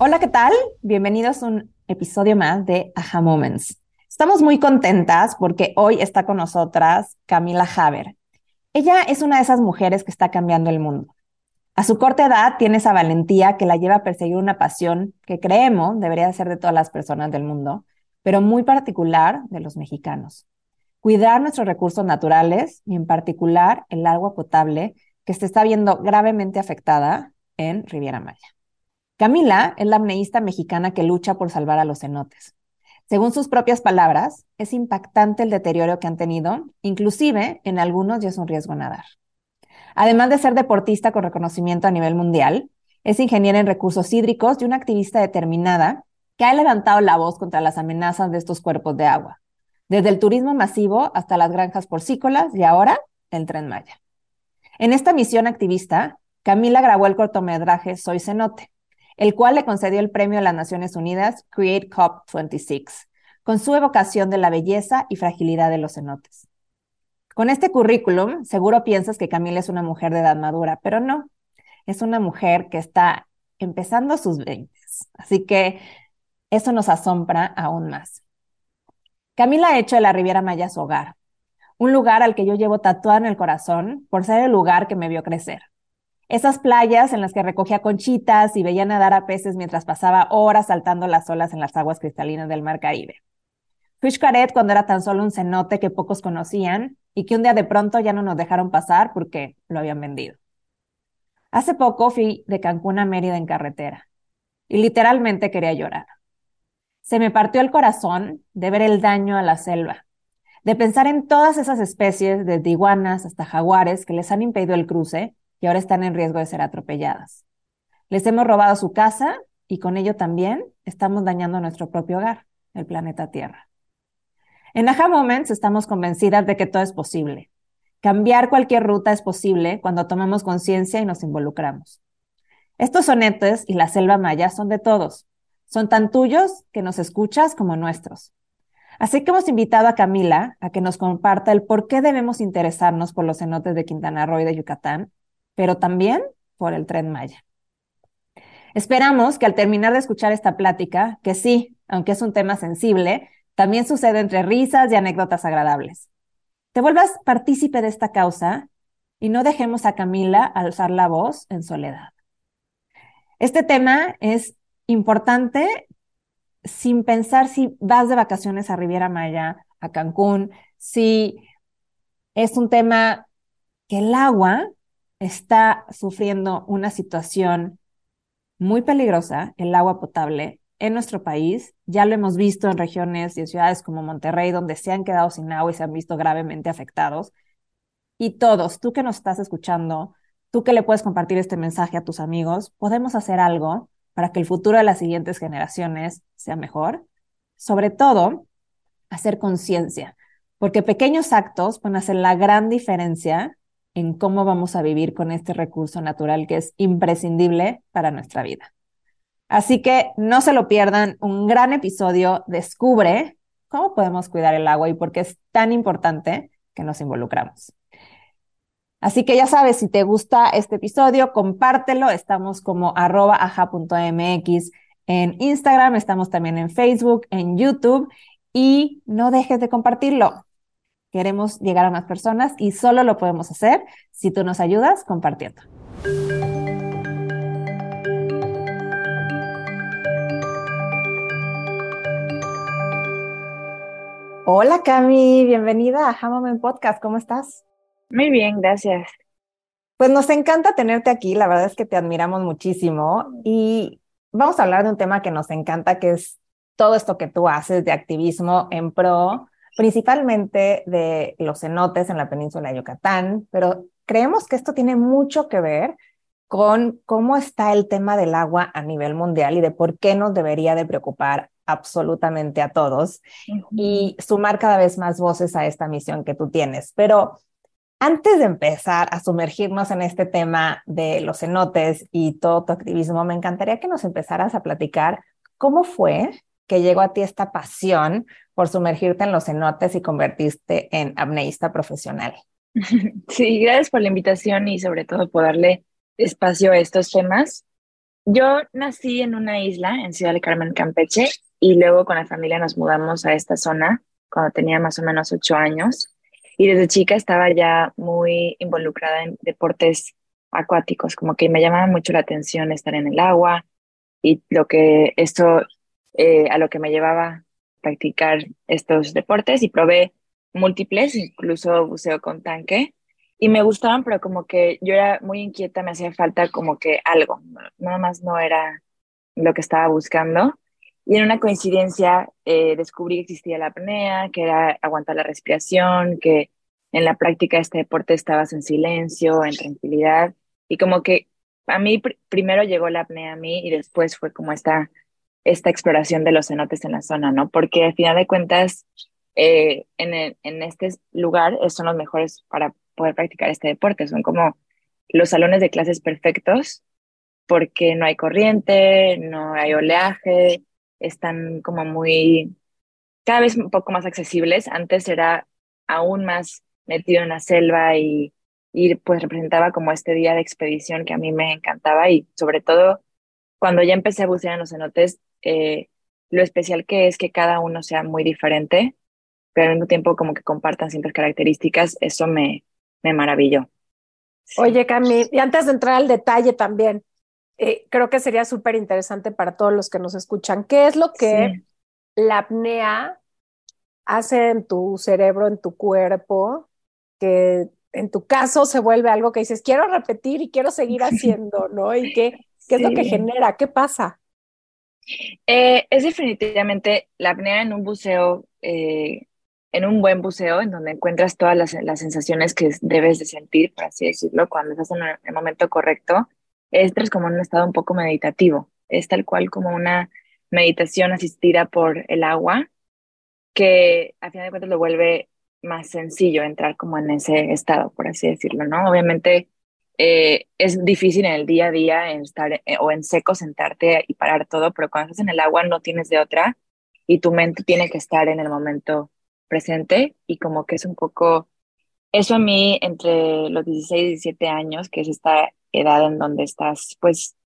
Hola, ¿qué tal? Bienvenidos a un episodio más de Aha Moments. Estamos muy contentas porque hoy está con nosotras Camila Haber. Ella es una de esas mujeres que está cambiando el mundo. A su corta edad tiene esa valentía que la lleva a perseguir una pasión que creemos debería ser de todas las personas del mundo, pero muy particular de los mexicanos. Cuidar nuestros recursos naturales y en particular el agua potable que se está viendo gravemente afectada en Riviera Maya. Camila es la amneísta mexicana que lucha por salvar a los cenotes. Según sus propias palabras, es impactante el deterioro que han tenido, inclusive en algunos ya es un riesgo nadar. Además de ser deportista con reconocimiento a nivel mundial, es ingeniera en recursos hídricos y una activista determinada que ha levantado la voz contra las amenazas de estos cuerpos de agua, desde el turismo masivo hasta las granjas porcícolas y ahora el tren Maya. En esta misión activista, Camila grabó el cortometraje Soy Cenote, el cual le concedió el premio a las Naciones Unidas Create COP 26, con su evocación de la belleza y fragilidad de los cenotes. Con este currículum, seguro piensas que Camila es una mujer de edad madura, pero no, es una mujer que está empezando sus 20, así que eso nos asombra aún más. Camila ha hecho de la Riviera Maya su hogar, un lugar al que yo llevo tatuado en el corazón por ser el lugar que me vio crecer. Esas playas en las que recogía conchitas y veía nadar a peces mientras pasaba horas saltando las olas en las aguas cristalinas del Mar Caribe. Fui cuando era tan solo un cenote que pocos conocían y que un día de pronto ya no nos dejaron pasar porque lo habían vendido. Hace poco fui de Cancún a Mérida en carretera y literalmente quería llorar. Se me partió el corazón de ver el daño a la selva, de pensar en todas esas especies, desde iguanas hasta jaguares, que les han impedido el cruce y ahora están en riesgo de ser atropelladas. Les hemos robado su casa y con ello también estamos dañando nuestro propio hogar, el planeta Tierra. En Aha Moments estamos convencidas de que todo es posible. Cambiar cualquier ruta es posible cuando tomamos conciencia y nos involucramos. Estos sonetes y la selva maya son de todos. Son tan tuyos que nos escuchas como nuestros. Así que hemos invitado a Camila a que nos comparta el por qué debemos interesarnos por los cenotes de Quintana Roo y de Yucatán pero también por el tren Maya. Esperamos que al terminar de escuchar esta plática, que sí, aunque es un tema sensible, también sucede entre risas y anécdotas agradables. Te vuelvas partícipe de esta causa y no dejemos a Camila alzar la voz en soledad. Este tema es importante sin pensar si vas de vacaciones a Riviera Maya, a Cancún, si es un tema que el agua está sufriendo una situación muy peligrosa, el agua potable, en nuestro país. Ya lo hemos visto en regiones y en ciudades como Monterrey, donde se han quedado sin agua y se han visto gravemente afectados. Y todos, tú que nos estás escuchando, tú que le puedes compartir este mensaje a tus amigos, podemos hacer algo para que el futuro de las siguientes generaciones sea mejor. Sobre todo, hacer conciencia, porque pequeños actos pueden hacer la gran diferencia en cómo vamos a vivir con este recurso natural que es imprescindible para nuestra vida. Así que no se lo pierdan, un gran episodio descubre cómo podemos cuidar el agua y por qué es tan importante que nos involucramos. Así que ya sabes, si te gusta este episodio, compártelo. Estamos como arroba aja.mx en Instagram, estamos también en Facebook, en YouTube y no dejes de compartirlo. Queremos llegar a más personas y solo lo podemos hacer si tú nos ayudas compartiendo. Hola Cami, bienvenida a Hammomen Podcast, ¿cómo estás? Muy bien, gracias. Pues nos encanta tenerte aquí, la verdad es que te admiramos muchísimo y vamos a hablar de un tema que nos encanta, que es todo esto que tú haces de activismo en pro principalmente de los cenotes en la península de Yucatán, pero creemos que esto tiene mucho que ver con cómo está el tema del agua a nivel mundial y de por qué nos debería de preocupar absolutamente a todos y sumar cada vez más voces a esta misión que tú tienes. Pero antes de empezar a sumergirnos en este tema de los cenotes y todo tu activismo, me encantaría que nos empezaras a platicar cómo fue que llegó a ti esta pasión por sumergirte en los cenotes y convertirte en apneísta profesional. Sí, gracias por la invitación y sobre todo por darle espacio a estos temas. Yo nací en una isla en Ciudad de Carmen, Campeche, y luego con la familia nos mudamos a esta zona cuando tenía más o menos ocho años. Y desde chica estaba ya muy involucrada en deportes acuáticos, como que me llamaba mucho la atención estar en el agua y lo que esto, eh, a lo que me llevaba practicar estos deportes y probé múltiples, incluso buceo con tanque, y me gustaban, pero como que yo era muy inquieta, me hacía falta como que algo, nada más no era lo que estaba buscando. Y en una coincidencia eh, descubrí que existía la apnea, que era aguantar la respiración, que en la práctica de este deporte estabas en silencio, en tranquilidad. Y como que a mí primero llegó la apnea a mí y después fue como esta, esta exploración de los cenotes en la zona, ¿no? Porque al final de cuentas, eh, en, en este lugar son los mejores para poder practicar este deporte. Son como los salones de clases perfectos porque no hay corriente, no hay oleaje, están como muy, cada vez un poco más accesibles. Antes era aún más metido en la selva y, y pues representaba como este día de expedición que a mí me encantaba y sobre todo cuando ya empecé a bucear en los cenotes, eh, lo especial que es que cada uno sea muy diferente, pero al mismo tiempo como que compartan ciertas características, eso me, me maravilló. Oye, Cami, y antes de entrar al detalle también, eh, creo que sería súper interesante para todos los que nos escuchan. ¿Qué es lo que la apnea hace en tu cerebro, en tu cuerpo, que en tu caso se vuelve algo que dices, quiero repetir y quiero seguir haciendo, ¿no? ¿Y qué, qué es lo que genera? ¿Qué pasa? Eh, es definitivamente la apnea en un buceo, eh, en un buen buceo, en donde encuentras todas las, sensaciones que debes de sentir, por así decirlo, cuando estás en el momento correcto es como un estado un poco meditativo, es tal cual como una meditación asistida por el agua, que a fin de cuentas lo vuelve más sencillo entrar como en ese estado, por así decirlo, ¿no? Obviamente eh, es difícil en el día a día en estar eh, o en seco sentarte y parar todo, pero cuando estás en el agua no tienes de otra y tu mente tiene que estar en el momento presente y como que es un poco, eso a mí entre los 16 y 17 años, que es esta edad en donde estás pues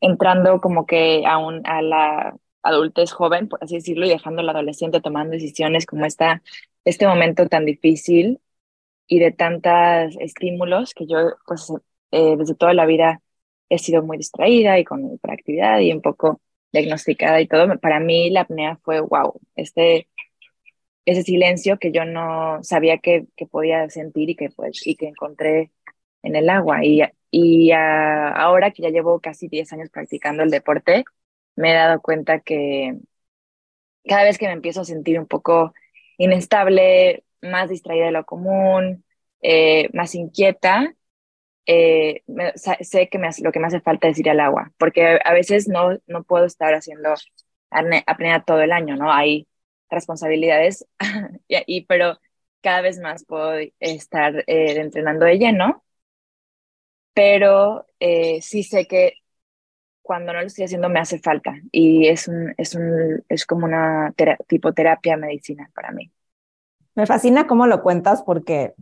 entrando como que a, a la adultez joven, por así decirlo, y dejando al adolescente tomando decisiones como esta, este momento tan difícil y de tantos estímulos que yo pues eh, desde toda la vida he sido muy distraída y con hiperactividad y un poco diagnosticada y todo. Para mí la apnea fue wow, este ese silencio que yo no sabía que, que podía sentir y que pues y que encontré en el agua y y ahora que ya llevo casi 10 años practicando el deporte, me he dado cuenta que cada vez que me empiezo a sentir un poco inestable, más distraída de lo común, eh, más inquieta, eh, sé que me, lo que me hace falta es ir al agua, porque a veces no, no puedo estar haciendo apnea todo el año, ¿no? Hay responsabilidades, y, pero cada vez más puedo estar eh, entrenando de lleno pero eh, sí sé que cuando no lo estoy haciendo me hace falta y es, un, es, un, es como una tipo terapia medicina para mí. Me fascina cómo lo cuentas porque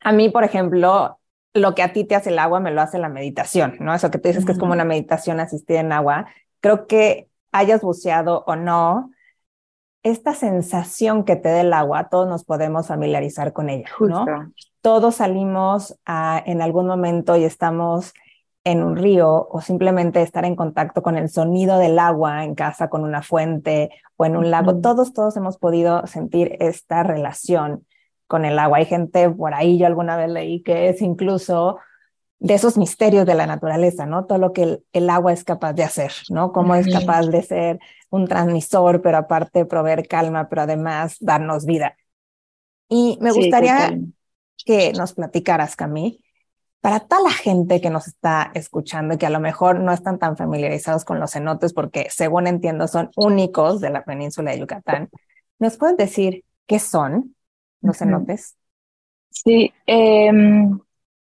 a mí, por ejemplo, lo que a ti te hace el agua me lo hace la meditación, ¿no? Eso que tú dices que es como una meditación asistida en agua. Creo que hayas buceado o no, esta sensación que te da el agua, todos nos podemos familiarizar con ella, ¿no? Todos salimos en algún momento y estamos en un río o simplemente estar en contacto con el sonido del agua en casa, con una fuente o en un lago. Todos, todos hemos podido sentir esta relación con el agua. Hay gente por ahí, yo alguna vez leí que es incluso de esos misterios de la naturaleza, ¿no? Todo lo que el, agua es capaz de hacer, ¿no? Cómo es capaz de ser un transmisor, pero aparte proveer calma, pero además darnos vida. Y me gustaría que nos platicaras, Camille, para toda la gente que nos está escuchando y que a lo mejor no están tan familiarizados con los cenotes porque según entiendo son únicos de la península de Yucatán, ¿nos pueden decir qué son los cenotes? Sí, em,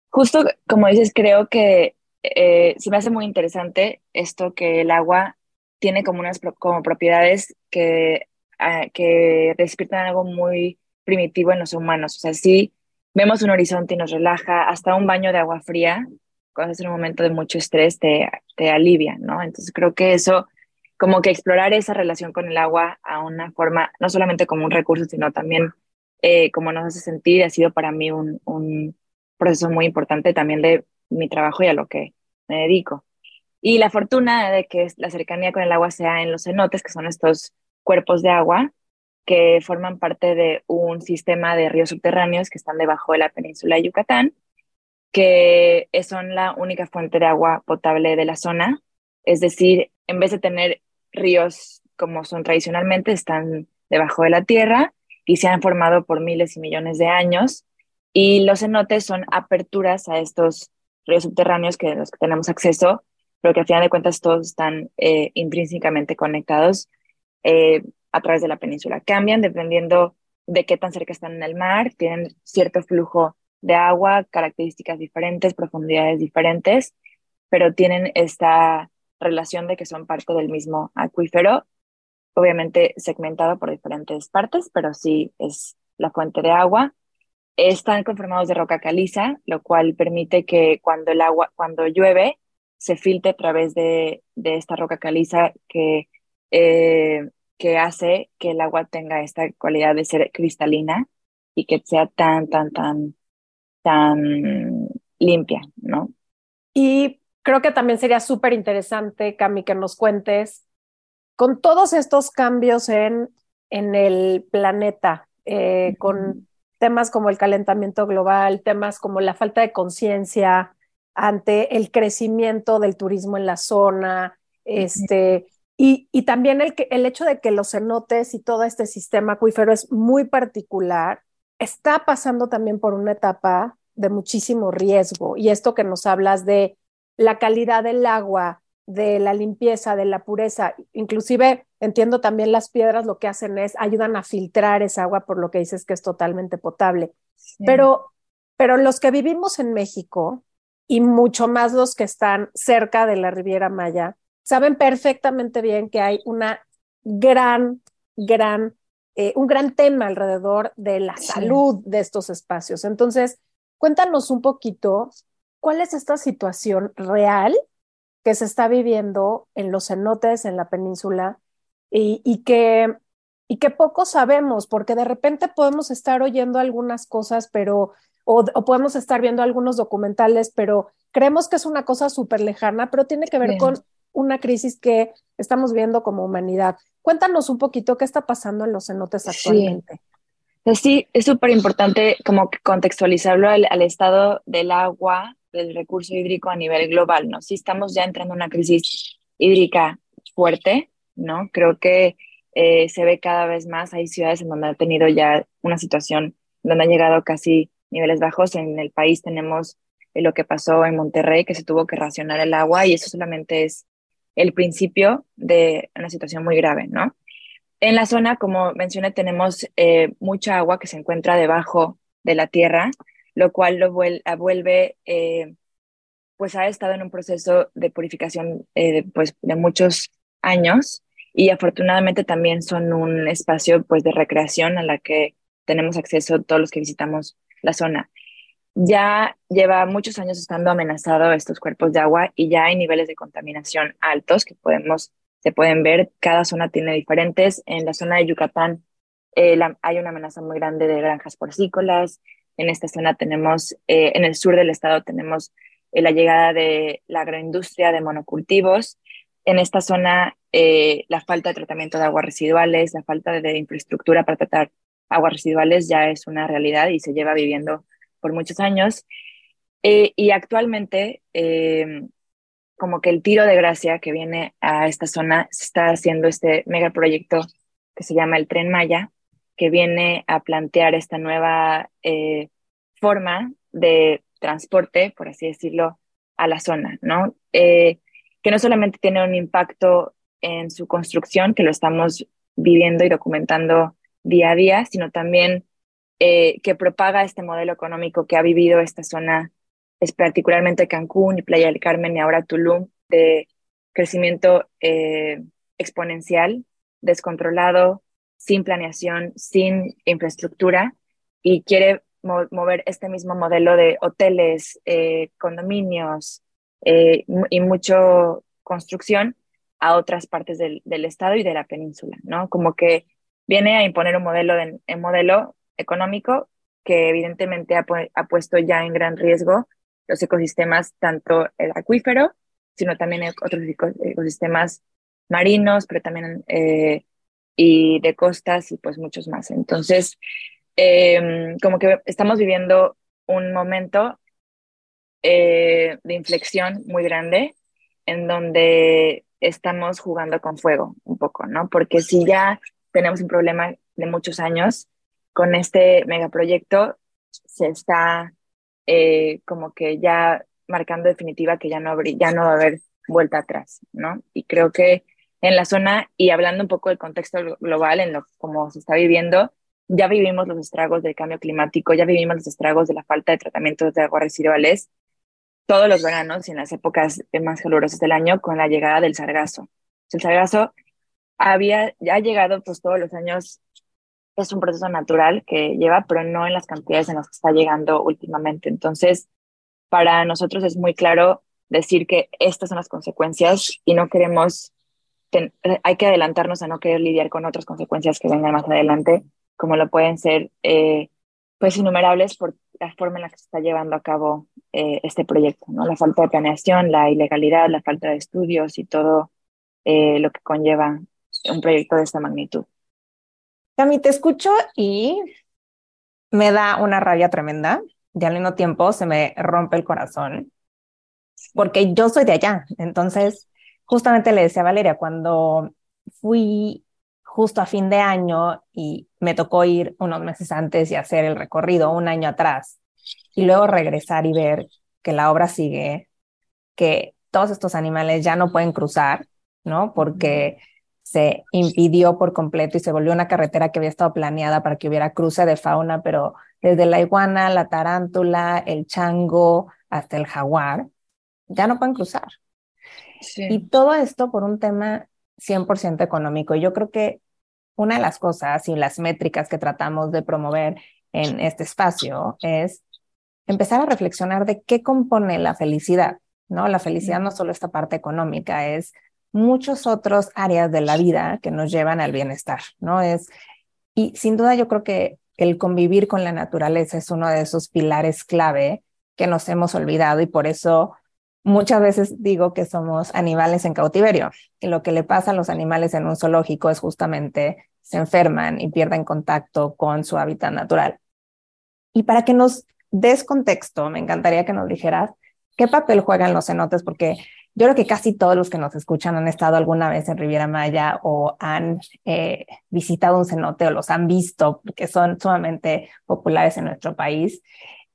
justo como dices, creo que eh, se me hace muy interesante esto que el agua tiene como unas como propiedades que, ah, que despiertan algo muy primitivo en los humanos. O sea, sí vemos un horizonte y nos relaja, hasta un baño de agua fría, cuando es un momento de mucho estrés, te, te alivia, ¿no? Entonces creo que eso, como que explorar esa relación con el agua a una forma, no solamente como un recurso, sino también eh, como nos hace sentir, ha sido para mí un, un proceso muy importante también de mi trabajo y a lo que me dedico. Y la fortuna de que la cercanía con el agua sea en los cenotes, que son estos cuerpos de agua, que forman parte de un sistema de ríos subterráneos que están debajo de la península de Yucatán, que son la única fuente de agua potable de la zona. Es decir, en vez de tener ríos como son tradicionalmente, están debajo de la tierra y se han formado por miles y millones de años. Y los cenotes son aperturas a estos ríos subterráneos que los que tenemos acceso, pero que al final de cuentas todos están eh, intrínsecamente conectados. Eh, a través de la península. Cambian dependiendo de qué tan cerca están en el mar, tienen cierto flujo de agua, características diferentes, profundidades diferentes, pero tienen esta relación de que son parte del mismo acuífero, obviamente segmentado por diferentes partes, pero sí es la fuente de agua. Están conformados de roca caliza, lo cual permite que cuando el agua, cuando llueve, se filtre a través de, de esta roca caliza que eh, que hace que el agua tenga esta cualidad de ser cristalina y que sea tan, tan, tan, tan limpia, ¿no? Y creo que también sería súper interesante, Cami, que nos cuentes con todos estos cambios en, en el planeta, eh, con temas como el calentamiento global, temas como la falta de conciencia ante el crecimiento del turismo en la zona, este, y, y también el, que, el hecho de que los cenotes y todo este sistema acuífero es muy particular, está pasando también por una etapa de muchísimo riesgo. Y esto que nos hablas de la calidad del agua, de la limpieza, de la pureza, inclusive entiendo también las piedras lo que hacen es ayudan a filtrar esa agua por lo que dices que es totalmente potable. Pero, pero los que vivimos en México y mucho más los que están cerca de la Riviera Maya, saben perfectamente bien que hay una gran, gran, eh, un gran tema alrededor de la salud de estos espacios. Entonces, cuéntanos un poquito cuál es esta situación real que se está viviendo en los cenotes, en la península, y, y que y que poco sabemos, porque de repente podemos estar oyendo algunas cosas, pero, o, o podemos estar viendo algunos documentales, pero creemos que es una cosa súper lejana, pero tiene que ver con una crisis que estamos viendo como humanidad. Cuéntanos un poquito qué está pasando en los cenotes actualmente. Sí, sí es súper importante como contextualizarlo al, estado del agua, del recurso hídrico a nivel global, ¿no? Sí estamos ya entrando en una crisis hídrica fuerte, ¿no? Creo que eh, se ve cada vez más, hay ciudades en donde ha tenido ya una situación donde han llegado casi niveles bajos. En el país tenemos eh, lo que pasó en Monterrey, que se tuvo que racionar el agua y eso solamente es el principio de una situación muy grave, ¿no? En la zona, como mencioné, tenemos eh, mucha agua que se encuentra debajo de la tierra, lo cual lo vuelve, eh, pues ha estado en un proceso de purificación eh, pues, de muchos años y afortunadamente también son un espacio pues de recreación a la que tenemos acceso todos los que visitamos la zona ya lleva muchos años estando amenazado estos cuerpos de agua y ya hay niveles de contaminación altos que podemos, se pueden ver. Cada zona tiene diferentes. En la zona de Yucatán eh, hay una amenaza muy grande de granjas porcícolas. En esta zona tenemos, eh, en el sur del estado tenemos eh, la llegada de la agroindustria de monocultivos. En esta zona, la falta de tratamiento de aguas residuales, la falta de infraestructura para tratar aguas residuales ya es una realidad y se lleva viviendo por muchos años. Eh, y actualmente, eh, como que el tiro de gracia que viene a esta zona, se está haciendo este megaproyecto que se llama el Tren Maya, que viene a plantear esta nueva eh, forma de transporte, por así decirlo, a la zona, ¿no? Que no solamente tiene un impacto en su construcción, que lo estamos viviendo y documentando día a día, sino también eh, que propaga este modelo económico que ha vivido esta zona, es particularmente Cancún y Playa del Carmen y ahora Tulum, de crecimiento eh, exponencial, descontrolado, sin planeación, sin infraestructura, y quiere mover este mismo modelo de hoteles, eh, condominios y mucho construcción a otras partes del, estado y de la península, ¿no? Como que viene a imponer un modelo, de, un modelo económico que evidentemente ha, ha, puesto ya en gran riesgo los ecosistemas, tanto el acuífero, sino también otros ecosistemas marinos, pero también eh, y de costas y pues muchos más. Entonces, eh, como que estamos viviendo un momento eh, de inflexión muy grande en donde estamos jugando con fuego un poco, ¿no? Porque si ya tenemos un problema de muchos años, con este megaproyecto se está eh, como que ya marcando definitiva que ya no, ya no va a haber vuelta atrás, ¿no? Y creo que en la zona, y hablando un poco del contexto global, en lo como se está viviendo, ya vivimos los estragos del cambio climático, ya vivimos los estragos de la falta de tratamiento de aguas residuales todos los veranos y en las épocas más calurosas del año con la llegada del sargazo. El sargazo había ya llegado pues todos los años es un proceso natural que lleva, pero no en las cantidades en las que está llegando últimamente. Entonces, para nosotros es muy claro decir que estas son las consecuencias y no queremos, hay que adelantarnos a no querer lidiar con otras consecuencias que vengan más adelante, como lo pueden ser, eh, pues, innumerables por la forma en la que se está llevando a cabo eh, este proyecto, ¿no? La falta de planeación, la ilegalidad, la falta de estudios y todo eh, lo que conlleva un proyecto de esta magnitud. Cami, te escucho y me da una rabia tremenda y al mismo tiempo se me rompe el corazón porque yo soy de allá. Entonces, justamente le decía a Valeria, cuando fui justo a fin de año y me tocó ir unos meses antes y hacer el recorrido un año atrás y luego regresar y ver que la obra sigue, que todos estos animales ya no pueden cruzar, ¿no? Porque se impidió por completo y se volvió una carretera que había estado planeada para que hubiera cruce de fauna, pero desde la iguana, la tarántula, el chango hasta el jaguar, ya no pueden cruzar. Y todo esto por un tema 100% económico. Yo creo que una de las cosas y las métricas que tratamos de promover en este espacio es empezar a reflexionar de qué compone la felicidad, ¿no? La felicidad no solo esta parte económica, es muchos otros áreas de la vida que nos llevan al bienestar, ¿no? Es, y sin duda yo creo que el convivir con la naturaleza es uno de esos pilares clave que nos hemos olvidado y por eso muchas veces digo que somos animales en cautiverio y lo que le pasa a los animales en un zoológico es justamente se enferman y pierden contacto con su hábitat natural. Y para que nos des contexto, me encantaría que nos dijeras qué papel juegan los cenotes, porque yo creo que casi todos los que nos escuchan han estado alguna vez en Riviera Maya o han eh, visitado un cenote o los han visto, porque son sumamente populares en nuestro país.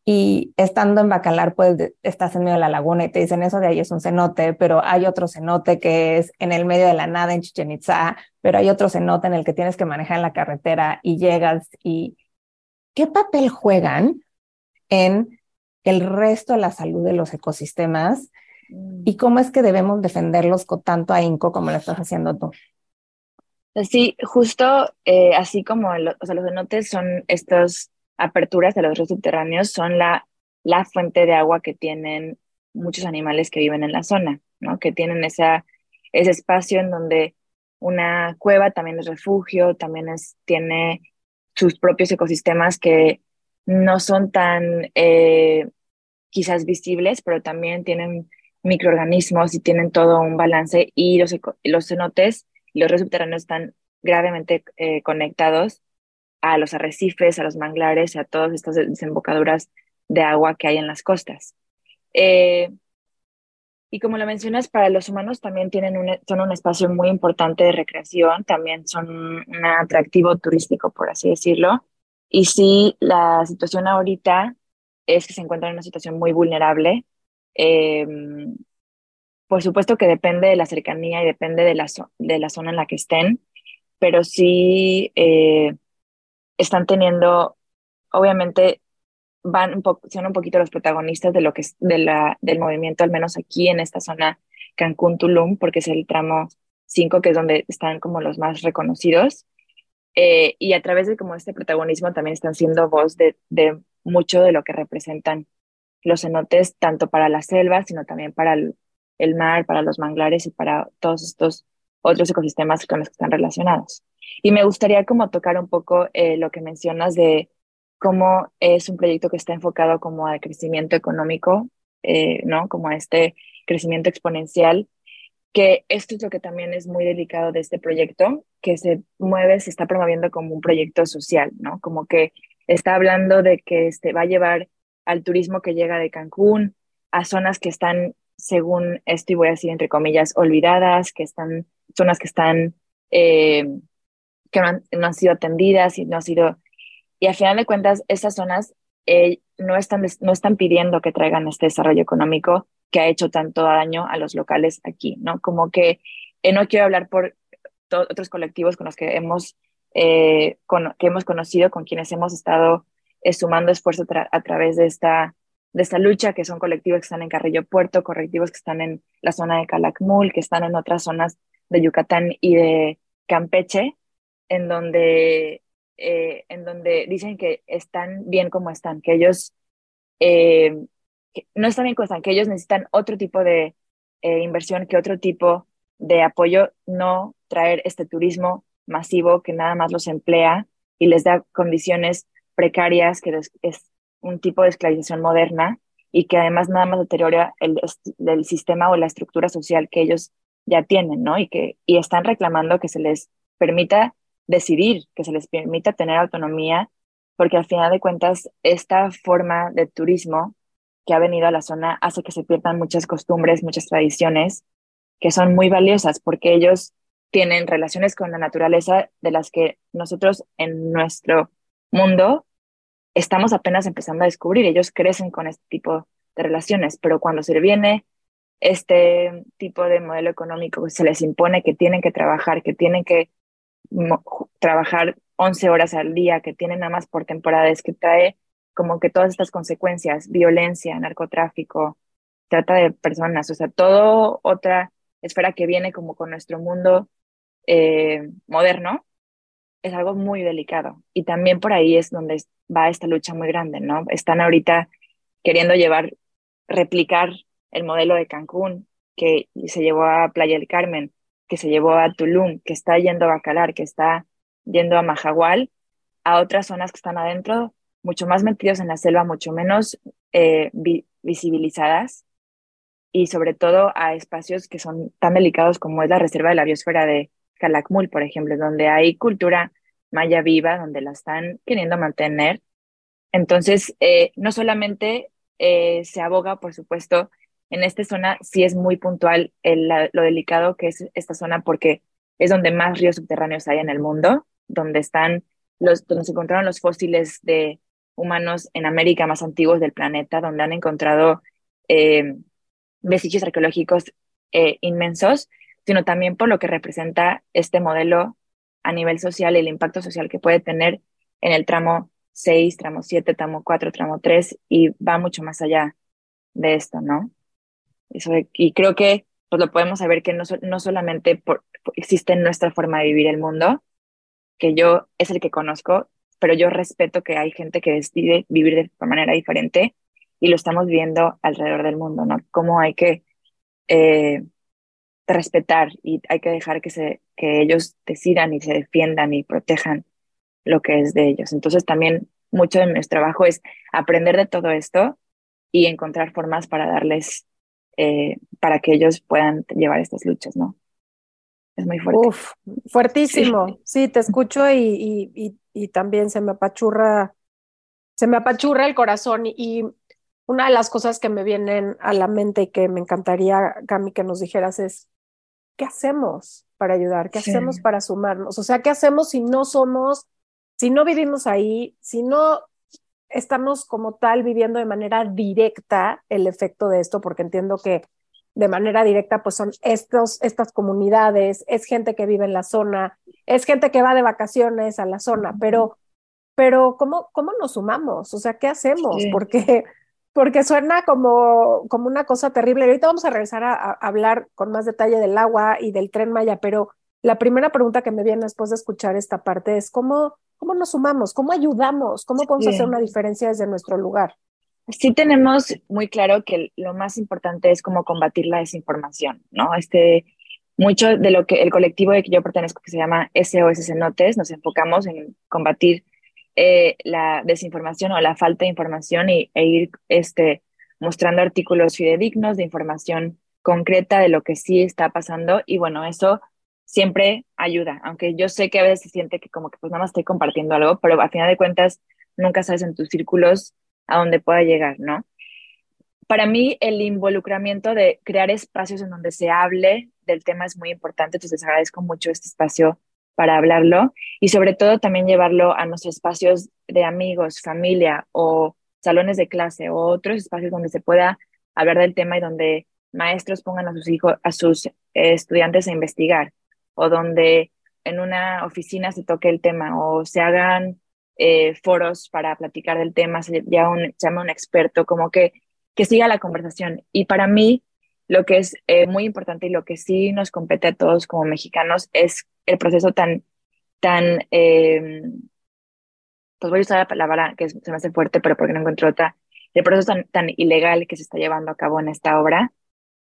Y estando en Bacalar, pues estás en medio de la laguna y te dicen eso de ahí es un cenote, pero hay otro cenote que es en el medio de la nada en Chichen Itza, pero hay otro cenote en el que tienes que manejar en la carretera y llegas y ¿qué papel juegan en el resto de la salud de los ecosistemas? ¿Y cómo es que debemos defenderlos con tanto ahínco como lo estás haciendo tú? Sí, justo eh, así como o sea, los cenotes son estas aperturas de los ríos subterráneos, son la, la fuente de agua que tienen muchos animales que viven en la zona, ¿no? Que tienen esa, ese espacio en donde una cueva también es refugio, también es, tiene sus propios ecosistemas que no son tan eh, quizás visibles, pero también tienen microorganismos y tienen todo un balance y los, cenotes y los ríos subterráneos están gravemente eh, conectados a los arrecifes, a los manglares, a todas estas desembocaduras de agua que hay en las costas. Eh, y como lo mencionas, para los humanos también tienen un, son un espacio muy importante de recreación, también son un atractivo turístico, por así decirlo. Y sí, la situación ahorita es que se encuentran en una situación muy vulnerable. Em, por supuesto que depende de la cercanía y depende de la, de la zona en la que estén, pero sí eh, están teniendo, obviamente, van son un poquito los protagonistas de lo que es del movimiento, al menos aquí en esta zona Cancún-Tulum, porque es el tramo 5, que es donde están como los más reconocidos. Eh, y a través de como este protagonismo también están siendo voz de, de mucho de lo que representan los cenotes, tanto para la selva, sino también para el, mar, para los manglares y para todos estos otros ecosistemas con los que están relacionados. Y me gustaría como tocar un poco eh, lo que mencionas de cómo es un proyecto que está enfocado como al crecimiento económico, eh, ¿no? Como a este crecimiento exponencial, que esto es lo que también es muy delicado de este proyecto, que se mueve, se está promoviendo como un proyecto social, ¿no? Como que está hablando de que este, va a llevar al turismo que llega de Cancún a zonas que están, según esto, y voy a decir entre comillas, olvidadas, que están, zonas que están, eh, que no han, no han sido atendidas y no han sido y al final de cuentas, estas zonas eh, no, están, no están pidiendo que traigan este desarrollo económico que ha hecho tanto daño a los locales aquí, ¿no? Como que eh, no quiero hablar por otros colectivos con los que hemos, eh, que hemos conocido, con quienes hemos estado sumando esfuerzo a través de esta, de esta lucha, que son colectivos que están en Carrillo Puerto, colectivos que están en la zona de Calakmul, que están en otras zonas de Yucatán y de Campeche, en donde eh, en donde dicen que están bien como están, que ellos eh, no están bien como están, que ellos necesitan otro tipo de eh, inversión, que otro tipo de apoyo, no traer este turismo masivo que nada más los emplea y les da condiciones precarias, que es un tipo de esclavización moderna y que además nada más deteriora el, el sistema o la estructura social que ellos ya tienen, ¿no? Y que y están reclamando que se les permita decidir, que se les permita tener autonomía, porque al final de cuentas esta forma de turismo que ha venido a la zona hace que se pierdan muchas costumbres, muchas tradiciones que son muy valiosas porque ellos tienen relaciones con la naturaleza de las que nosotros en nuestro mundo estamos apenas empezando a descubrir. Ellos crecen con este tipo de relaciones, pero cuando se viene este tipo de modelo económico, se les impone que tienen que trabajar, que tienen que trabajar 11 horas al día, que tiene nada más por temporadas, que trae como que todas estas consecuencias, violencia, narcotráfico, trata de personas, o sea, todo otra esfera que viene como con nuestro mundo eh, moderno, es algo muy delicado. Y también por ahí es donde va esta lucha muy grande, ¿no? Están ahorita queriendo llevar, replicar el modelo de Cancún que se llevó a Playa del Carmen, que se llevó a Tulum, que está yendo a Bacalar, que está yendo a Majagual, a otras zonas que están adentro, mucho más metidos en la selva, mucho menos eh, visibilizadas y sobre todo a espacios que son tan delicados como es la reserva de la biosfera de Calakmul, por ejemplo, donde hay cultura maya viva, donde la están queriendo mantener. Entonces, eh, no solamente eh, se aboga, por supuesto, en esta zona sí es muy puntual lo delicado que es esta zona porque es donde más ríos subterráneos hay en el mundo, donde están donde se encontraron los fósiles de humanos en América más antiguos del planeta, donde han encontrado eh, vestigios arqueológicos eh, inmensos, sino también por lo que representa este modelo a nivel social y el impacto social que puede tener en el tramo 6, tramo 7, tramo 4, tramo 3 y va mucho más allá de esto, ¿no? Y creo que pues lo podemos saber que no, no solamente por, existe nuestra forma de vivir el mundo, que yo es el que conozco, pero yo respeto que hay gente que decide vivir de manera diferente y lo estamos viendo alrededor del mundo, ¿no? Cómo hay que eh, respetar y hay que dejar que, se, que ellos decidan y se defiendan y protejan lo que es de ellos. Entonces también mucho de nuestro trabajo es aprender de todo esto y encontrar formas para darles eh, para que ellos puedan llevar estas luchas, ¿no? Es muy fuerte. Uf, fuertísimo. Sí, te escucho y, y, y, también se me apachurra, se me apachurra el corazón. Y una de las cosas que me vienen a la mente y que me encantaría, Cami, que nos dijeras es, ¿qué hacemos para ayudar? ¿Qué hacemos para sumarnos? O sea, ¿qué hacemos si no somos, si no vivimos ahí, si no estamos como tal viviendo de manera directa el efecto de esto, porque entiendo que de manera directa pues son estos, estas comunidades, es gente que vive en la zona, es gente que va de vacaciones a la zona, pero, pero ¿cómo, cómo nos sumamos? O sea, ¿qué hacemos? Porque porque suena como, como una cosa terrible. Ahorita vamos a regresar a, hablar con más detalle del agua y del tren Maya, pero la primera pregunta que me viene después de escuchar esta parte es cómo, cómo nos sumamos, cómo ayudamos, cómo podemos hacer una diferencia desde nuestro lugar. Sí tenemos muy claro que lo más importante es cómo combatir la desinformación, ¿no? Este, mucho de lo que el colectivo de que yo pertenezco, que se llama SOS Cenotes, nos enfocamos en combatir eh, la desinformación o la falta de información y, e ir este, mostrando artículos fidedignos de información concreta de lo que sí está pasando. Y bueno, eso siempre ayuda, aunque yo sé que a veces se siente que como que pues nada más estoy compartiendo algo, pero a final de cuentas nunca sabes en tus círculos a dónde pueda llegar, ¿no? Para mí el involucramiento de crear espacios en donde se hable del tema es muy importante, entonces agradezco mucho este espacio para hablarlo y sobre todo también llevarlo a nuestros espacios de amigos, familia o salones de clase o otros espacios donde se pueda hablar del tema y donde maestros pongan a sus hijos, a sus estudiantes a investigar o donde en una oficina se toque el tema o se hagan eh, foros para platicar del tema, se, ya un, llama un experto, como que, que siga la conversación. Y para mí, lo que es eh, muy importante y lo que sí nos compete a todos como mexicanos es el proceso tan, tan, eh, pues voy a usar la palabra que se me hace fuerte, pero porque no encuentro otra, el proceso tan, tan ilegal que se está llevando a cabo en esta obra,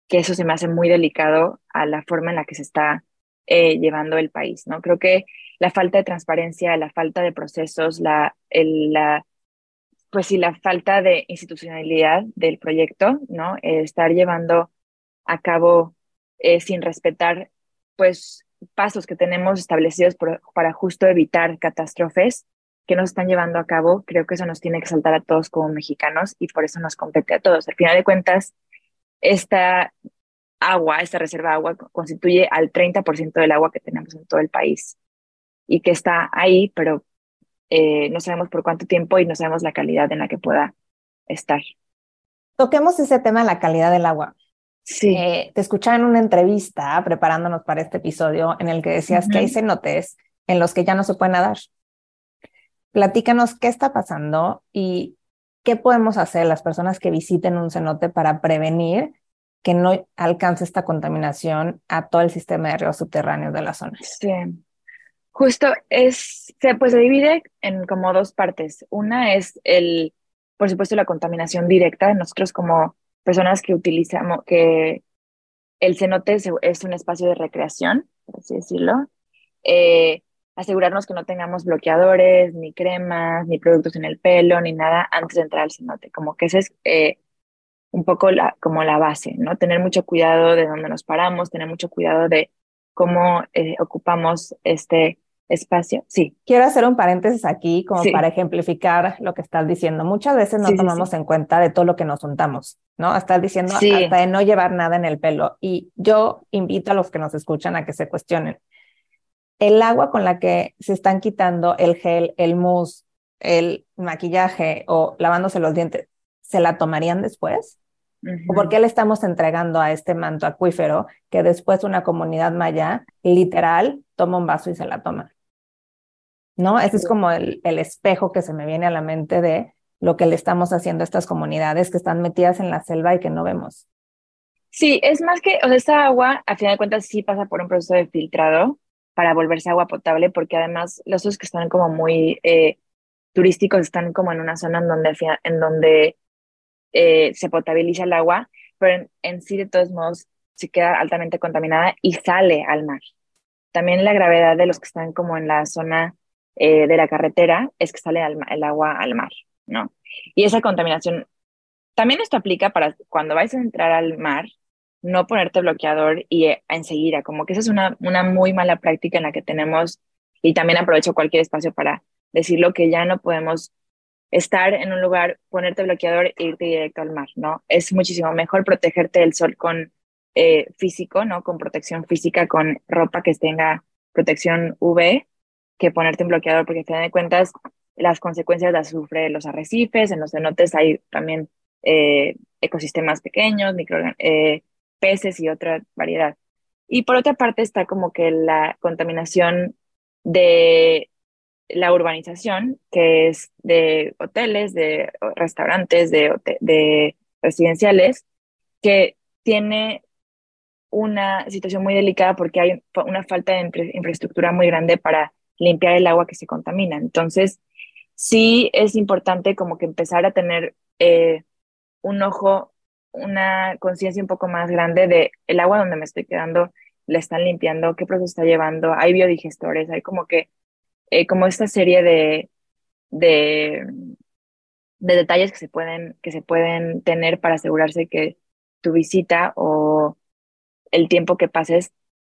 que eso se me hace muy delicado a la forma en la que se está eh, llevando el país, ¿no? Creo que la falta de transparencia, la falta de procesos, la, el, la pues sí, la falta de institucionalidad del proyecto, ¿no? estar llevando a cabo eh, sin respetar, pues, pasos que tenemos establecidos para justo evitar catástrofes que nos están llevando a cabo, creo que eso nos tiene que saltar a todos como mexicanos y por eso nos compete a todos. Al final de cuentas, esta agua, esta reserva de agua constituye al 30% del agua que tenemos en todo el país y que está ahí, pero eh, no sabemos por cuánto tiempo y no sabemos la calidad en la que pueda estar. Toquemos ese tema de la calidad del agua. Sí. Eh, te escuchaba en una entrevista preparándonos para este episodio en el que decías que hay cenotes en los que ya no se puede nadar. Platícanos qué está pasando y qué podemos hacer las personas que visiten un cenote para prevenir que no alcance esta contaminación a todo el sistema de ríos subterráneos de la zona. Sí. Justo es, se, pues se divide en como dos partes. Una es el, por supuesto, la contaminación directa. Nosotros como personas que utilizamos, que el cenote es, un espacio de recreación, por así decirlo. Eh, asegurarnos que no tengamos bloqueadores, ni cremas, ni productos en el pelo, ni nada antes de entrar al cenote. Como que ese es eh, un poco la, como la base, ¿no? Tener mucho cuidado de dónde nos paramos, tener mucho cuidado de cómo eh, ocupamos este espacio. Sí. Quiero hacer un paréntesis aquí como para ejemplificar lo que estás diciendo. Muchas veces no tomamos en cuenta de todo lo que nos juntamos, ¿no? Estás diciendo hasta de no llevar nada en el pelo. Y yo invito a los que nos escuchan a que se cuestionen. El agua con la que se están quitando el gel, el mousse, el maquillaje o lavándose los dientes, ¿se la tomarían después? ¿O por qué le estamos entregando a este manto acuífero que después una comunidad maya literal toma un vaso y se la toma? ¿No? Ese es como el, el, espejo que se me viene a la mente de lo que le estamos haciendo a estas comunidades que están metidas en la selva y que no vemos. Sí, es más que, o sea, esta agua, a final de cuentas, sí pasa por un proceso de filtrado para volverse agua potable, porque además los que están como muy eh, turísticos están como en una zona en donde, en donde eh, se potabiliza el agua, pero en, en sí, de todos modos, se queda altamente contaminada y sale al mar. También la gravedad de los que están como en la zona eh, de la carretera es que sale el agua al mar, ¿no? Y esa contaminación, también esto aplica para cuando vais a entrar al mar, no ponerte bloqueador y eh, enseguida, como que esa es una, una muy mala práctica en la que tenemos, y también aprovecho cualquier espacio para decirlo que ya no podemos estar en un lugar, ponerte bloqueador e irte directo al mar, ¿no? Es muchísimo mejor protegerte del sol con eh, físico, ¿no? Con protección física, con ropa que tenga protección UV, que ponerte un bloqueador, porque al final de cuentas, las consecuencias las sufre los arrecifes, en los cenotes hay también eh, ecosistemas pequeños, micro, eh, peces y otra variedad. Y por otra parte está como que la contaminación de la urbanización, que es de hoteles, de restaurantes, de, de residenciales, que tiene una situación muy delicada porque hay una falta de infraestructura muy grande para limpiar el agua que se contamina. Entonces, sí es importante como que empezar a tener eh, un ojo, una conciencia un poco más grande de el agua donde me estoy quedando, la están limpiando, qué proceso está llevando, hay biodigestores, hay como que, eh, como esta serie de, de, de detalles que se pueden, que se pueden tener para asegurarse que tu visita o el tiempo que pases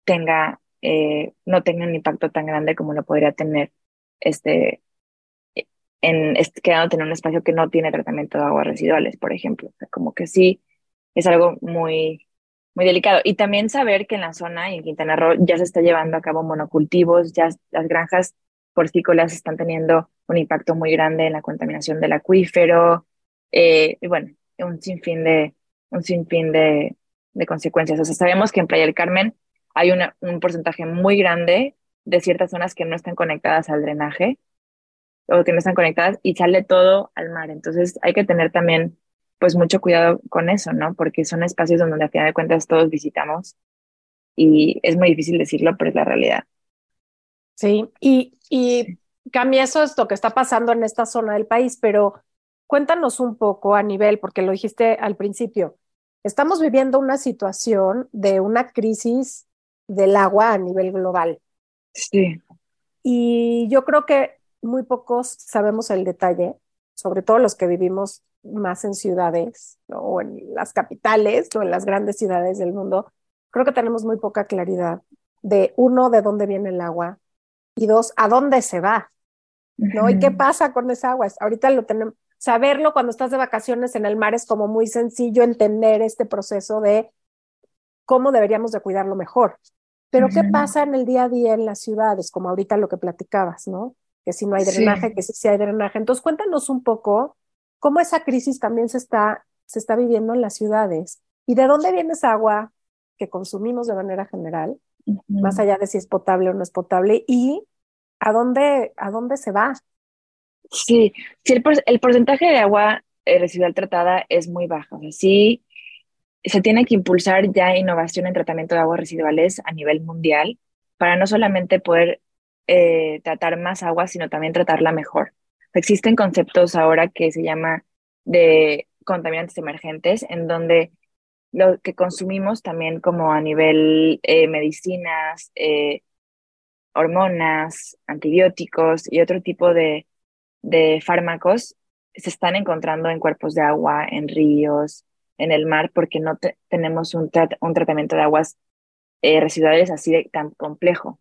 tenga, eh, no tenga un impacto tan grande como lo podría tener este, en, quedándote en un espacio que no tiene tratamiento de aguas residuales, por ejemplo. como que sí, es algo muy, muy delicado. Y también saber que en la zona y en Quintana Roo ya se está llevando a cabo monocultivos, ya las granjas porcícolas están teniendo un impacto muy grande en la contaminación del acuífero, eh, y bueno, un sinfín de, un sinfín de consecuencias. O sea, sabemos que en Playa del Carmen hay una, un porcentaje muy grande de ciertas zonas que no están conectadas al drenaje o que no están conectadas y sale todo al mar. Entonces hay que tener también pues mucho cuidado con eso, ¿no? Porque son espacios donde a final de cuentas todos visitamos y es muy difícil decirlo, pero es la realidad. Sí, y, y cambia eso es lo que está pasando en esta zona del país, pero cuéntanos un poco a nivel, porque lo dijiste al principio, Estamos viviendo una situación de una crisis del agua a nivel global. Sí. Y yo creo que muy pocos sabemos el detalle, sobre todo los que vivimos más en ciudades o en las capitales o en las grandes ciudades del mundo. Creo que tenemos muy poca claridad de uno, de dónde viene el agua y dos, a dónde se va. ¿no? ¿Y qué pasa con esa agua? Ahorita lo tenemos, saberlo cuando estás de vacaciones en el mar es como muy sencillo entender este proceso de cómo deberíamos de cuidarlo mejor. Pero ¿qué pasa en el día a día en las ciudades? Como ahorita lo que platicabas, ¿no? Que si no hay drenaje, que si sí hay drenaje. Entonces, cuéntanos un poco cómo esa crisis también se está, se está viviendo en las ciudades y de dónde viene esa agua que consumimos de manera general, más allá de si es potable o no es potable, y a dónde, a dónde se va. Sí, sí el, porcentaje de agua eh, residual tratada es muy bajo. sí, se tiene que impulsar ya innovación en tratamiento de aguas residuales a nivel mundial para no solamente poder eh, tratar más agua, sino también tratarla mejor. Existen conceptos ahora que se llama de contaminantes emergentes, en donde lo que consumimos también como a nivel eh, medicinas, hormonas, antibióticos y otro tipo de de fármacos se están encontrando en cuerpos de agua, en ríos, en el mar, porque no tenemos un, un, tratamiento de aguas eh, residuales así de, tan complejo.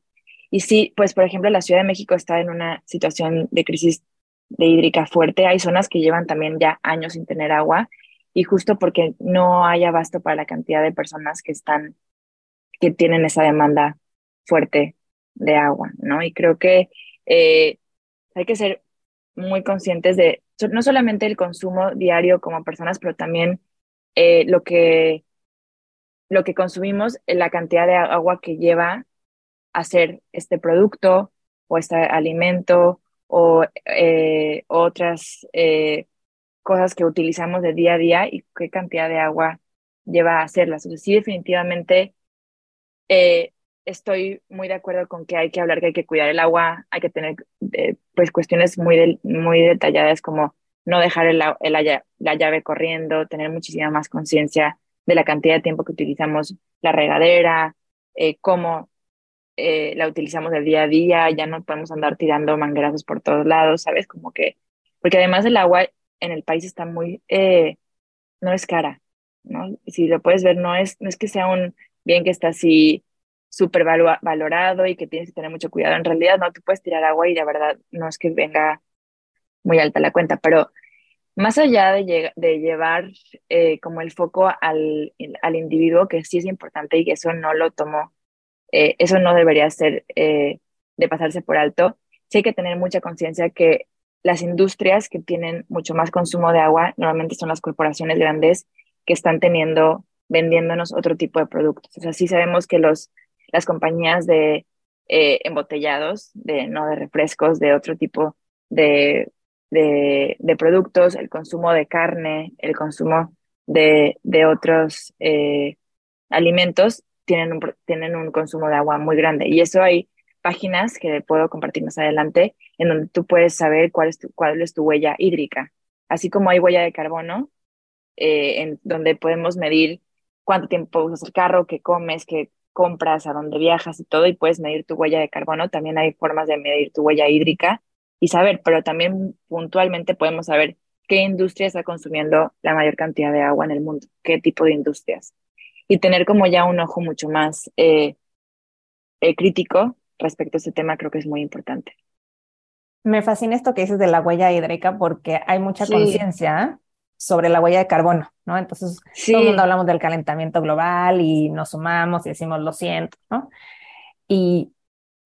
Y sí, pues por ejemplo, la Ciudad de México está en una situación de crisis de hídrica fuerte. Hay zonas que llevan también ya años sin tener agua y justo porque no hay abasto para la cantidad de personas que están, que tienen esa demanda fuerte de agua, ¿no? Y creo que eh, hay que ser muy conscientes de no solamente el consumo diario como personas, pero también eh, lo, que, lo que consumimos, eh, la cantidad de agua que lleva a hacer este producto o este alimento o eh, otras cosas que utilizamos de día a día y qué cantidad de agua lleva a hacerlas. Sí, definitivamente estoy muy de acuerdo con que hay que hablar que hay que cuidar el agua, hay que tener pues cuestiones muy, muy detalladas como no dejar el, la llave corriendo, tener muchísima más conciencia de la cantidad de tiempo que utilizamos la regadera, eh, cómo eh, la utilizamos del día a día, ya no podemos andar tirando manguerazos por todos lados, ¿sabes? Como que, porque además el agua en el país está muy, no es cara, ¿no? Si lo puedes ver, no es, no es que sea un bien que está así súper valorado y que tienes que tener mucho cuidado. En realidad no te puedes tirar agua y la verdad no es que venga muy alta la cuenta, pero más allá de, llevar eh, como el foco al, al, individuo, que sí es importante y que eso no lo tomo, eh, eso no debería ser eh, de pasarse por alto, sí hay que tener mucha conciencia que las industrias que tienen mucho más consumo de agua normalmente son las corporaciones grandes que están teniendo, vendiéndonos otro tipo de productos. O sea, sí sabemos que los, las compañías de embotellados, de, no de refrescos, de otro tipo de, de, de, productos, el consumo de carne, el consumo de, de otros eh, alimentos, tienen un, tienen un consumo de agua muy grande. Y eso hay páginas que puedo compartir más adelante en donde tú puedes saber cuál es tu, cuál es tu huella hídrica. Así como hay huella de carbono, eh, en donde podemos medir cuánto tiempo usas el carro, qué comes, qué compras, a dónde viajas y todo, y puedes medir tu huella de carbono. También hay formas de medir tu huella hídrica y saber, pero también puntualmente podemos saber qué industria está consumiendo la mayor cantidad de agua en el mundo, qué tipo de industrias. Y tener como ya un ojo mucho más eh, eh, crítico respecto a este tema creo que es muy importante. Me fascina esto que dices de la huella hídrica porque hay mucha conciencia sobre la huella de carbono, ¿no? Entonces, todo el mundo hablamos del calentamiento global y nos sumamos y decimos lo siento, ¿no? Y